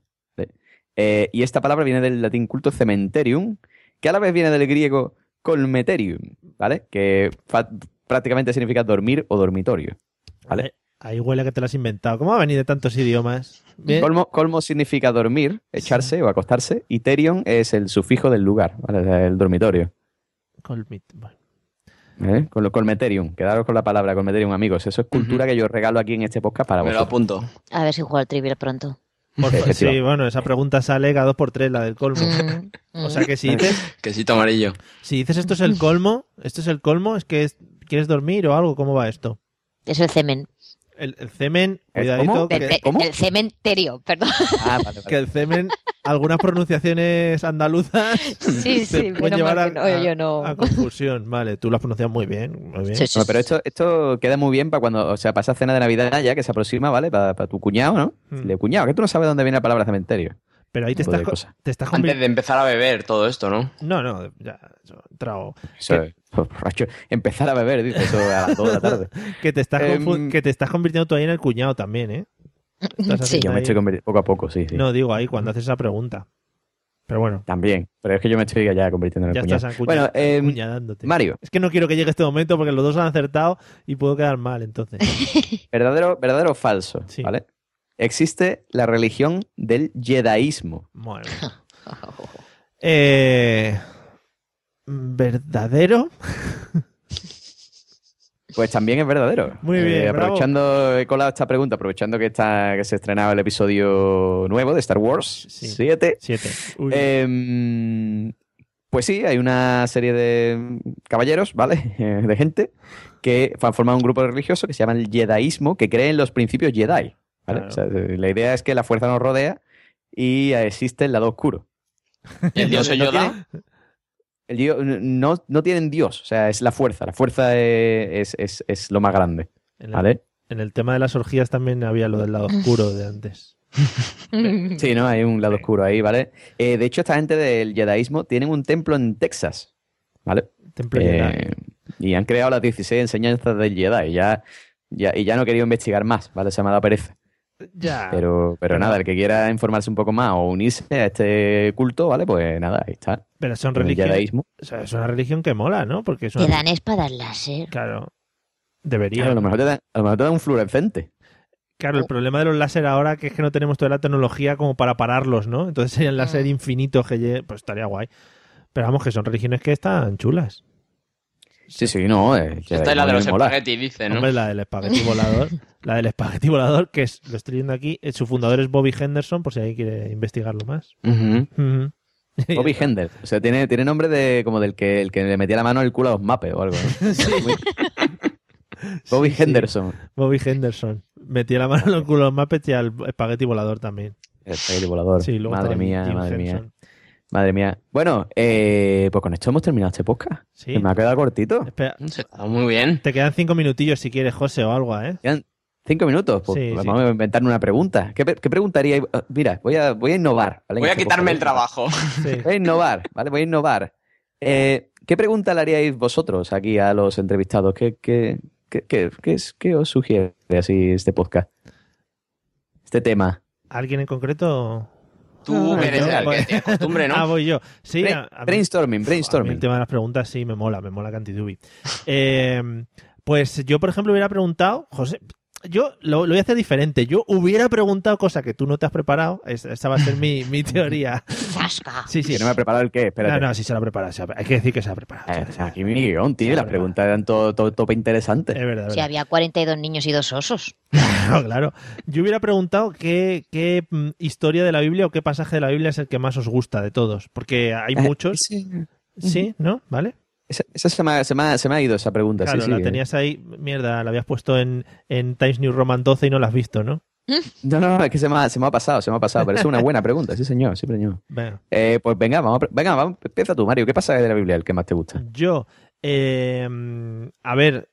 Eh, y esta palabra viene del latín culto cementerium, que a la vez viene del griego colmeterium, ¿vale? Que prácticamente significa dormir o dormitorio. ¿vale? Ahí huele a que te lo has inventado. ¿Cómo va a venir de tantos idiomas? Colmo, colmo significa dormir, echarse o acostarse, y terion es el sufijo del lugar, ¿vale? El dormitorio. Colmit- bueno. ¿eh? Con lo colmeterium, quedaros con la palabra colmeterium, amigos. Eso es cultura que yo regalo aquí en este podcast para Me lo vosotros. apunto. A ver si juego al trivial pronto. Por sí, bueno, esa pregunta sale cada dos por tres, la del colmo. Mm, O sea que si dices, Quesito amarillo. si dices esto es el colmo, esto es el colmo, es que es- quieres dormir o algo, ¿cómo va esto? Es el cemen. El, el cemen, ¿El cuidadito, cómo? que, El, ce- el cementerio, perdón. Ah, vale, vale. que el cemen, algunas pronunciaciones andaluzas Sí, sí, pueden llevar a, mal que no, yo no. a- a confusión. Vale, tú lo has pronunciado muy bien, muy bien. Sí, sí, No, pero esto, esto queda muy bien para cuando, o sea, pasa cena de Navidad ya que se aproxima, ¿vale? Para, tu cuñado, ¿no? Hmm. Le cuñado, que tú no sabes dónde viene la palabra cementerio. Pero ahí te estás, co- cosa. te estás Antes de empezar a beber todo esto, ¿no? No, no, ya, trago. Eso es, borracho. Empezar a beber, dice eso a las 2 de la tarde. Que te, estás confu- que te estás convirtiendo tú ahí en el cuñado también, ¿eh? Sí. Yo me ahí- estoy convirtiendo poco a poco, sí, sí. No, digo ahí cuando haces esa pregunta. Pero bueno, También. Pero es que yo me estoy ya convirtiendo en el ya cuñado. estás Bueno, eh, acuñadándote. Mario, Es que no quiero que llegue este momento porque los dos han acertado y puedo quedar mal, entonces. verdadero, verdadero o falso, Sí. ¿vale? Existe la religión del jedaísmo. Mía. Eh, ¿Verdadero? Pues también es verdadero. Muy bien, bravo. aprovechando, he colado esta pregunta, aprovechando que está que se estrenaba el episodio nuevo de Star Wars Sí. 7. Siete. Uy. Em, pues sí, hay una serie de caballeros, ¿vale? Eh, De gente que han formado un grupo religioso que se llama el Jedaísmo, que cree en los principios Jedi. ¿Vale? Claro. O sea, la idea es que la fuerza nos rodea y existe el lado oscuro. ¿Y el dios No Yoda? tiene- El dio- no, no tienen Dios, o sea, es la fuerza. La fuerza es, es- es- es lo más grande. en, el, ¿Vale? en el tema de las orgías también había lo del lado oscuro de antes. Sí, ¿no? Hay un lado oscuro ahí, ¿vale? Eh, de hecho, esta gente del jedaísmo tienen un templo en Texas, ¿vale? Templo Eh, Jedi. y han creado las 16 enseñanzas del Jedi y ya, ya, y ya no he querido investigar más, ¿vale? Se me ha dado pereza. Ya. Pero, pero nada, el que quiera informarse un poco más o unirse a este culto, ¿vale? Pues nada, ahí está. Pero son El religiones. jedaísmo. O sea, es una religión que mola, ¿no? Porque es Te una. dan espadas láser. Claro. Debería. Claro, a lo mejor te dan, a lo mejor te dan un fluorescente. Claro, el problema de los láser ahora que es que no tenemos toda la tecnología como para pararlos, ¿no? Entonces serían láser Mm. infinitos que pues estaría guay. Pero vamos, que son religiones que están chulas. Sí, sí, no. eh, Esta es la de los espaguetis, dice, ¿no? Hombre, la del espagueti volador. la del espagueti volador, que es, lo estoy viendo aquí, eh, su fundador es Bobby Henderson, por si alguien quiere investigarlo más. Bobby Hender. O sea, tiene, tiene nombre de como del que, el que le metía la mano al culo a los mapes o algo. ¿no? Bobby Sí, sí. Henderson. Bobby Henderson. Metía la mano en el culo a los Muppets y al espagueti volador también. El espagueti volador. Sí, luego madre mía, Jim madre mía. Madre mía. Bueno, eh, pues con esto hemos terminado este podcast. Sí. Que me ha quedado cortito. Espera, Está muy bien. te quedan cinco minutillos si quieres, José, o algo, ¿eh? Quedan cinco minutos. Pues Sí, vamos a inventarme una pregunta. ¿Qué, qué preguntaría? Mira, voy a, voy a innovar. ¿vale? Voy a este quitarme el trabajo. Sí. Voy a innovar, ¿vale? Voy a innovar. Eh, ¿Qué pregunta le haríais vosotros aquí a los entrevistados? ¿Qué, qué, qué, qué, qué es- qué os sugiere así este podcast? Este tema. ¿Alguien en concreto? Tú Ah, eres yo, el que tienes costumbre, ¿no? Ah, voy yo. Sí, a- a brainstorming, mí brainstorming. el tema de las preguntas sí me mola, me mola Cantidubi. Eh, pues yo, por ejemplo, hubiera preguntado, José, yo lo, lo voy a hacer diferente. Yo hubiera preguntado cosa que tú no te has preparado. Es- Esa va a ser mi, mi teoría. Sí, sí. Que no me ha preparado el qué, espérate. No, no, sí se la ha preparado. se Hay que decir que se la ha preparado. Eh, o sea, aquí mi guion, tío. Las preguntas eran todo, todo, tope interesantes. Es verdad, Si verdad. había 42 niños y dos osos. Claro, claro. Yo hubiera preguntado qué, qué mm, historia de la Biblia o qué pasaje de la Biblia es el que más os gusta de todos. Porque hay Eh, muchos. sí. Sí, ¿no? ¿Vale? Esa, esa se, me ha, se, me ha, se me ha ido esa pregunta. Claro, sí, sí, la eh. tenías ahí, mierda, la habías puesto en, en Times New Roman 12 y no la has visto, ¿no? No, no, es que se me, ha, se me ha pasado, se me ha pasado. Pero es una buena pregunta, sí, señor, sí, señor. Venga. Eh, pues venga, vamos, venga, vamos, empieza tú, Mario. ¿Qué pasaje de la Biblia el que más te gusta? Yo, eh, a ver,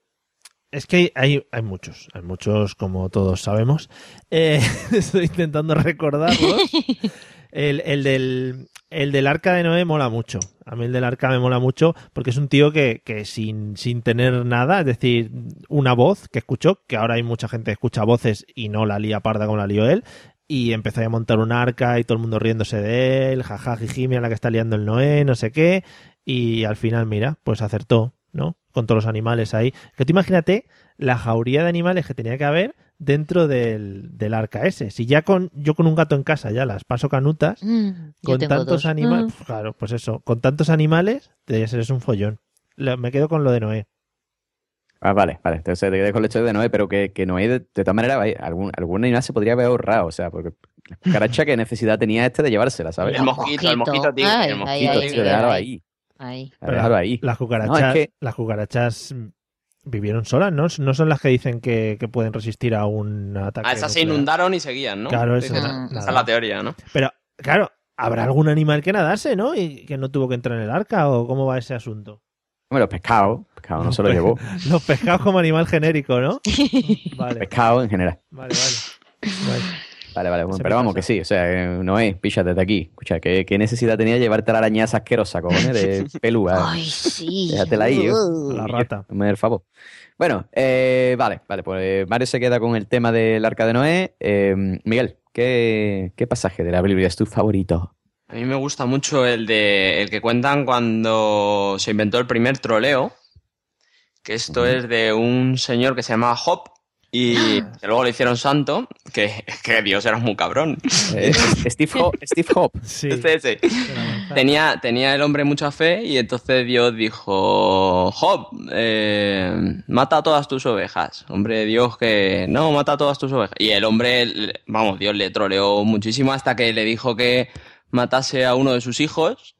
es que hay, hay muchos, hay muchos como todos sabemos. Eh, estoy intentando recordarlos. El, el del, el del arca de Noé mola mucho. A mí el del arca me mola mucho porque es un tío que, que sin, sin tener nada, es decir, una voz que escuchó, que ahora hay mucha gente que escucha voces y no la lía parda como la lió él, y empezó a montar un arca y todo el mundo riéndose de él, jaja, la que está liando el Noé, no sé qué, y al final, mira, pues acertó, ¿no? Con todos los animales ahí. Que tú imagínate la jauría de animales que tenía que haber dentro del, del arca ese. Si ya con yo con un gato en casa ya las paso canutas, Mm, con tantos animales, Mm. claro, pues eso, con tantos animales, debería ser un follón. Me quedo con lo de Noé. Ah, vale, vale. Entonces te quedas con el hecho de Noé, pero que, que Noé, de, de todas maneras, algún, algún animal se podría haber ahorrado, o sea, porque la caracha que necesidad tenía este de llevársela, ¿sabes? El mosquito, el mosquito, tío. Ay, el mosquito, ahí. Ahí. Déjalo ahí. Las cucarachas, No, es que- las cucarachas vivieron solas, ¿no? No son las que dicen que, que pueden resistir a un ataque. Ah, esas se inundaron y seguían, ¿no? Claro, eso Esa, es la teoría, ¿no? Pero, claro, ¿habrá algún animal que nadase, no? Y que no tuvo que entrar en el arca, ¿o cómo va ese asunto? Hombre, los pescados, pescado no se lo llevó. Los pescados como animal genérico, ¿no? Vale, Pescado en general. vale, vale. Vale. Vale, vale, bueno, pero vamos, que sí, o sea, eh, Noé, píchate de aquí. Escucha, ¿qué, qué necesidad tenía de llevarte la arañaza asquerosa, cojones, de pelúa? Ay, sí. Déjatela ahí, ¿eh? La rata. Me da el favor. Bueno, eh, vale, vale, pues Mario se queda con el tema del arca de Noé. Eh, Miguel, ¿qué, ¿qué pasaje de la Biblia es tu favorito? A mí me gusta mucho el de el que cuentan cuando se inventó el primer troleo, que esto es de un señor que se llamaba Job y luego le hicieron santo, que, que Dios era muy cabrón. Eh, Steve, Ho- Steve Hope. Sí. Este, ese. Tenía, tenía el hombre mucha fe y entonces Dios dijo, Job, eh, mata a todas tus ovejas. Hombre, Dios que... No, mata a todas tus ovejas. Y el hombre, vamos, Dios le troleó muchísimo hasta que le dijo que matase a uno de sus hijos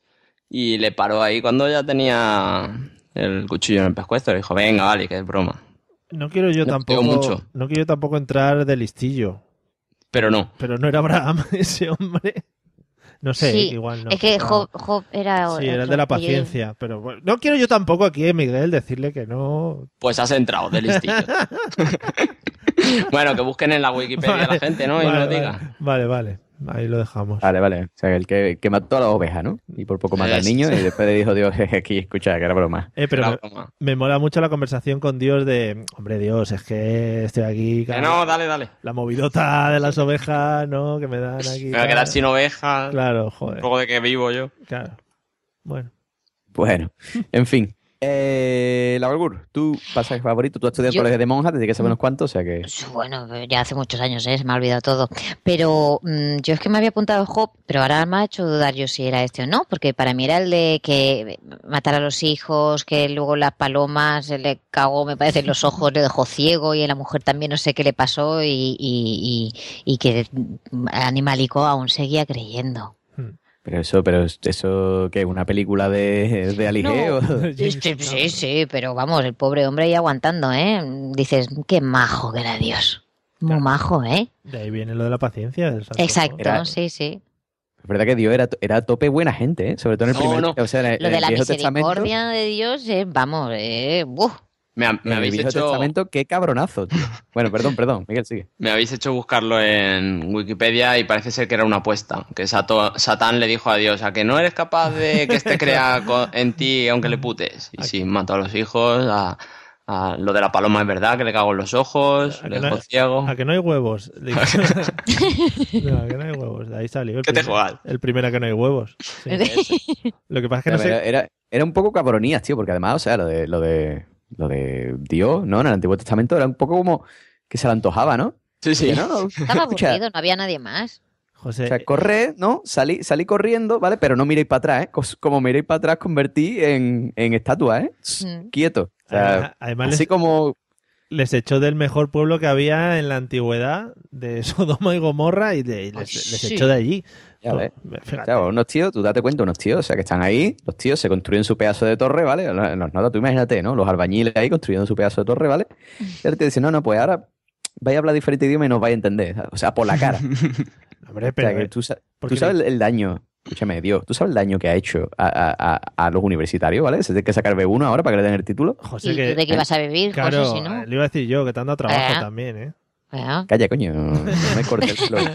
y le paró ahí cuando ya tenía el cuchillo en el pescuezo. Le dijo, venga, vale, que es broma. No quiero yo No, tampoco. mucho. No quiero tampoco entrar de listillo. Pero no. Pero no era Abraham ese hombre. No sé, Sí, igual no. es que No. Job, Job era. Sí, era el de la paciencia. Pero bueno, no quiero yo tampoco aquí, eh, Miguel, decirle que no. Pues has entrado de listillo. bueno, que busquen en la Wikipedia la gente, ¿no? y vale, nos vale. diga. Vale, vale. Ahí lo dejamos. Vale, vale. O sea, el que, que mató a la oveja, ¿no? Y por poco mata al niño sí. y después le dijo Dios, aquí, escucha, que era broma. Eh, pero Era me, broma. me mola mucho la conversación con Dios de, hombre Dios, es que estoy aquí, no, dale, dale. la movidota de las ovejas, ¿no? Que me dan aquí. Me voy a quedar sin ovejas. Claro, Un joder, poco de que vivo yo. claro. Bueno, Bueno, en fin. Eh, la Valgur, tu pasaje favorito, tú has estudiado en colegio de monjas, desde que sabes unos cuantos, o sea que... Bueno, ya hace muchos años, ¿eh? se me ha olvidado todo. Pero mm, yo es que me había apuntado Job, pero ahora me ha hecho dudar yo si era este o no, porque para mí era el de que matar a los hijos, que luego las palomas se le cagó, me parece, en los ojos, le dejó ciego y a la mujer también no sé qué le pasó y, y, y- y que Animalico aún seguía creyendo. Pero eso, pero eso, ¿qué? ¿Una película de, de Alige? o- Sí, sí, pero vamos, el pobre hombre ahí aguantando, ¿eh? Dices, qué majo que era Dios. Muy majo, ¿eh? De ahí viene lo de la paciencia. Del santo Exacto, Era- sí, sí. Es verdad que Dios era, era a tope buena gente, ¿eh? Sobre todo en el No, primer... no. O sea, en el, Lo de el la misericordia de Dios, eh, vamos, eh, ¡buf! Me, ha- habéis hecho... Testamento, qué cabronazo, tío. Bueno, perdón, perdón, Miguel, sigue. Me habéis hecho buscarlo en Wikipedia y parece ser que era una apuesta. Que Sato- Satán le dijo a Dios a que no eres capaz de que este crea en ti aunque le putes. Y sí, mató a los hijos. A, a- lo de la paloma es verdad, que le cago en los ojos, ¿A le no, ciego. a que no hay huevos? No, a que no hay huevos. De ahí salió. El ¿Qué te juegas? El primero a que no hay huevos. Sí. Lo que pasa es que no Era, sé. era, era un poco cabronías, tío, porque además, o sea, lo de, lo de, lo de Dios, ¿no? En el Antiguo Testamento era un poco como que se le antojaba, ¿no? Sí, sí. No, no, Estaba escucha, aburrido, no había nadie más. José, O sea, corred, ¿no? Salí, salí corriendo, ¿vale? Pero no miréis para atrás, ¿eh? Como miréis para atrás, convertí en, en estatua, ¿eh? Mm. Quieto. O sea, Además- así les- como... les echó del mejor pueblo que había en la antigüedad, de Sodoma y Gomorra, y, de- y les, les sí. echó de allí. Ya ves. Fíjate. O sea, unos tíos, tú date cuenta, unos tíos, o sea, que están ahí, los tíos se construyen su pedazo de torre, ¿vale? Los notas, tú imagínate, ¿no? Los albañiles ahí construyendo su pedazo de torre, ¿vale? Y ahora te dicen, no, no, pues ahora vais a hablar diferente idioma y nos vais a entender, o sea, por la cara. Hombre, O pero. sea, que tú, sa- porque tú sabes el, el daño, escúchame, Dios, tú sabes el daño que ha hecho a, a- a- a los universitarios, ¿vale? Se tiene que sacar B1 ahora para que le den el título. José, ¿Y tú de qué ibas a vivir, Claro, José, si no? le iba a decir yo, que te han dado trabajo Ah. también, ¿eh? Calla, coño, no me cortes el flow.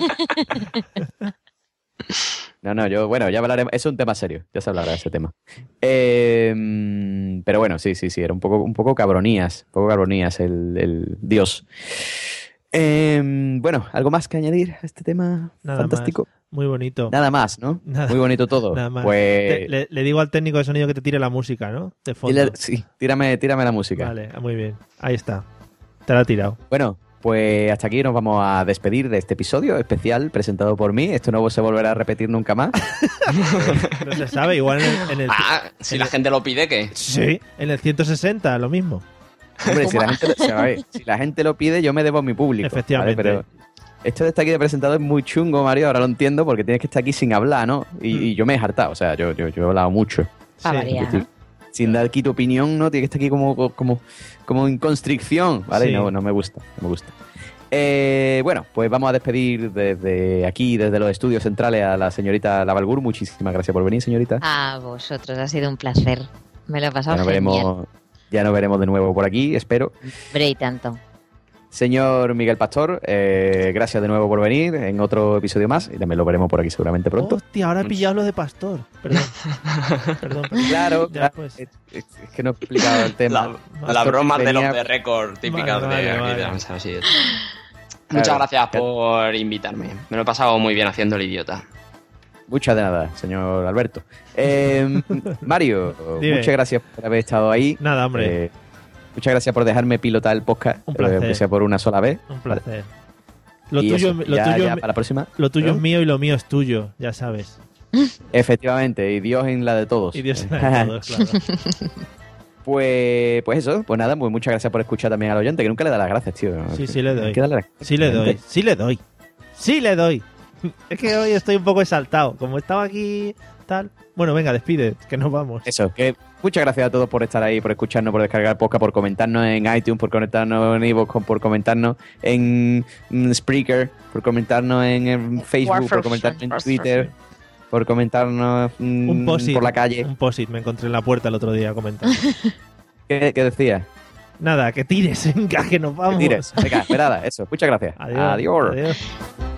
No, no, yo, bueno, ya hablaremos. Es un tema serio, ya se hablará de ese tema. Eh, pero bueno, sí, sí, sí, era un poco, un poco cabronías, un poco cabronías el, el Dios. Eh, bueno, ¿algo más que añadir a este tema Nada fantástico? más. Muy bonito. Nada más, ¿no? Nada- Muy bonito todo. Nada más. Pues, Te- le, le digo al técnico de sonido que te tire la música, ¿no? De fondo. sí, tírame, tírame la música. Vale, muy bien. Ahí está. Te la ha tirado. Bueno, pues hasta aquí nos vamos a despedir de este episodio especial presentado por mí. Esto no se volverá a repetir nunca más. No se sabe, igual en el, en el- Ah, si la gente lo pide, ¿qué? Sí, en el 160, lo mismo. Hombre, si la, gente, lo- o sea, ver, si la gente lo pide, yo me debo a mi público. ¿vale? Efectivamente. Pero esto de estar aquí de presentado es muy chungo, Mario. Ahora lo entiendo porque tienes que estar aquí sin hablar, ¿no? Y, Mm. y yo me he hartado. O sea, yo, yo, yo he hablado mucho. Sí. Estoy- Sin dar aquí tu opinión, ¿no? Tienes que estar aquí como, como, como en constricción, ¿vale? Sí. No, no me gusta, no me gusta. Eh, bueno, pues vamos a despedir desde aquí, desde los estudios centrales, a la señorita Lavalgur. Muchísimas gracias por venir, señorita. A vosotros, ha sido un placer. Me lo he ya, pasado nos genial. veremos, ya nos veremos de nuevo por aquí, espero. Hombre, y tanto. Señor Miguel Pastor, eh, gracias de nuevo por venir en otro episodio más y también lo veremos por aquí seguramente pronto. Hostia, ahora he pillado lo de pastor. Perdón. Perdón, perdón. Claro, Ya, claro, pues. es, es que no he explicado el tema. La, la broma de los de récord típicas Vale, de vale, aquí vale. de la mesa, así es. Muchas gracias por invitarme. Me lo he pasado muy bien haciendo el idiota. Muchas de nada, señor Alberto. Eh, Mario, Dime. muchas gracias por haber estado ahí. Nada, hombre. Eh, muchas gracias por dejarme pilotar el podcast, Un placer. sea por una sola vez. Un placer. Lo Y tuyo, eso, lo ya- tuyo, ya para la próxima. lo tuyo es mío y lo mío es tuyo, ya sabes. Efectivamente, y Dios en la de todos. Y Dios en la de todos, claro. Pues, pues eso, pues nada, pues muchas gracias por escuchar también al oyente, que nunca le da las gracias, tío. Sí, sí le doy. Las. Sí le doy, sí le doy. Sí le doy. Es que hoy estoy un poco exaltado. Como estaba aquí, tal. Bueno, venga, despide, que nos vamos. Eso, que muchas gracias a todos por estar ahí, por escucharnos, por descargar podcast, por comentarnos en iTunes, por conectarnos en Evox, por comentarnos en mm, Spreaker, por comentarnos en, Facebook, por comentarnos en Twitter, por comentarnos mm, Un por la calle. Un posit me encontré en la puerta el otro día comentando. ¿Qué, qué decía? Nada, que tires, venga, que nos vamos. Tires. Venga, esperada, eso. Muchas gracias. Adiós. Adiós. Adiós.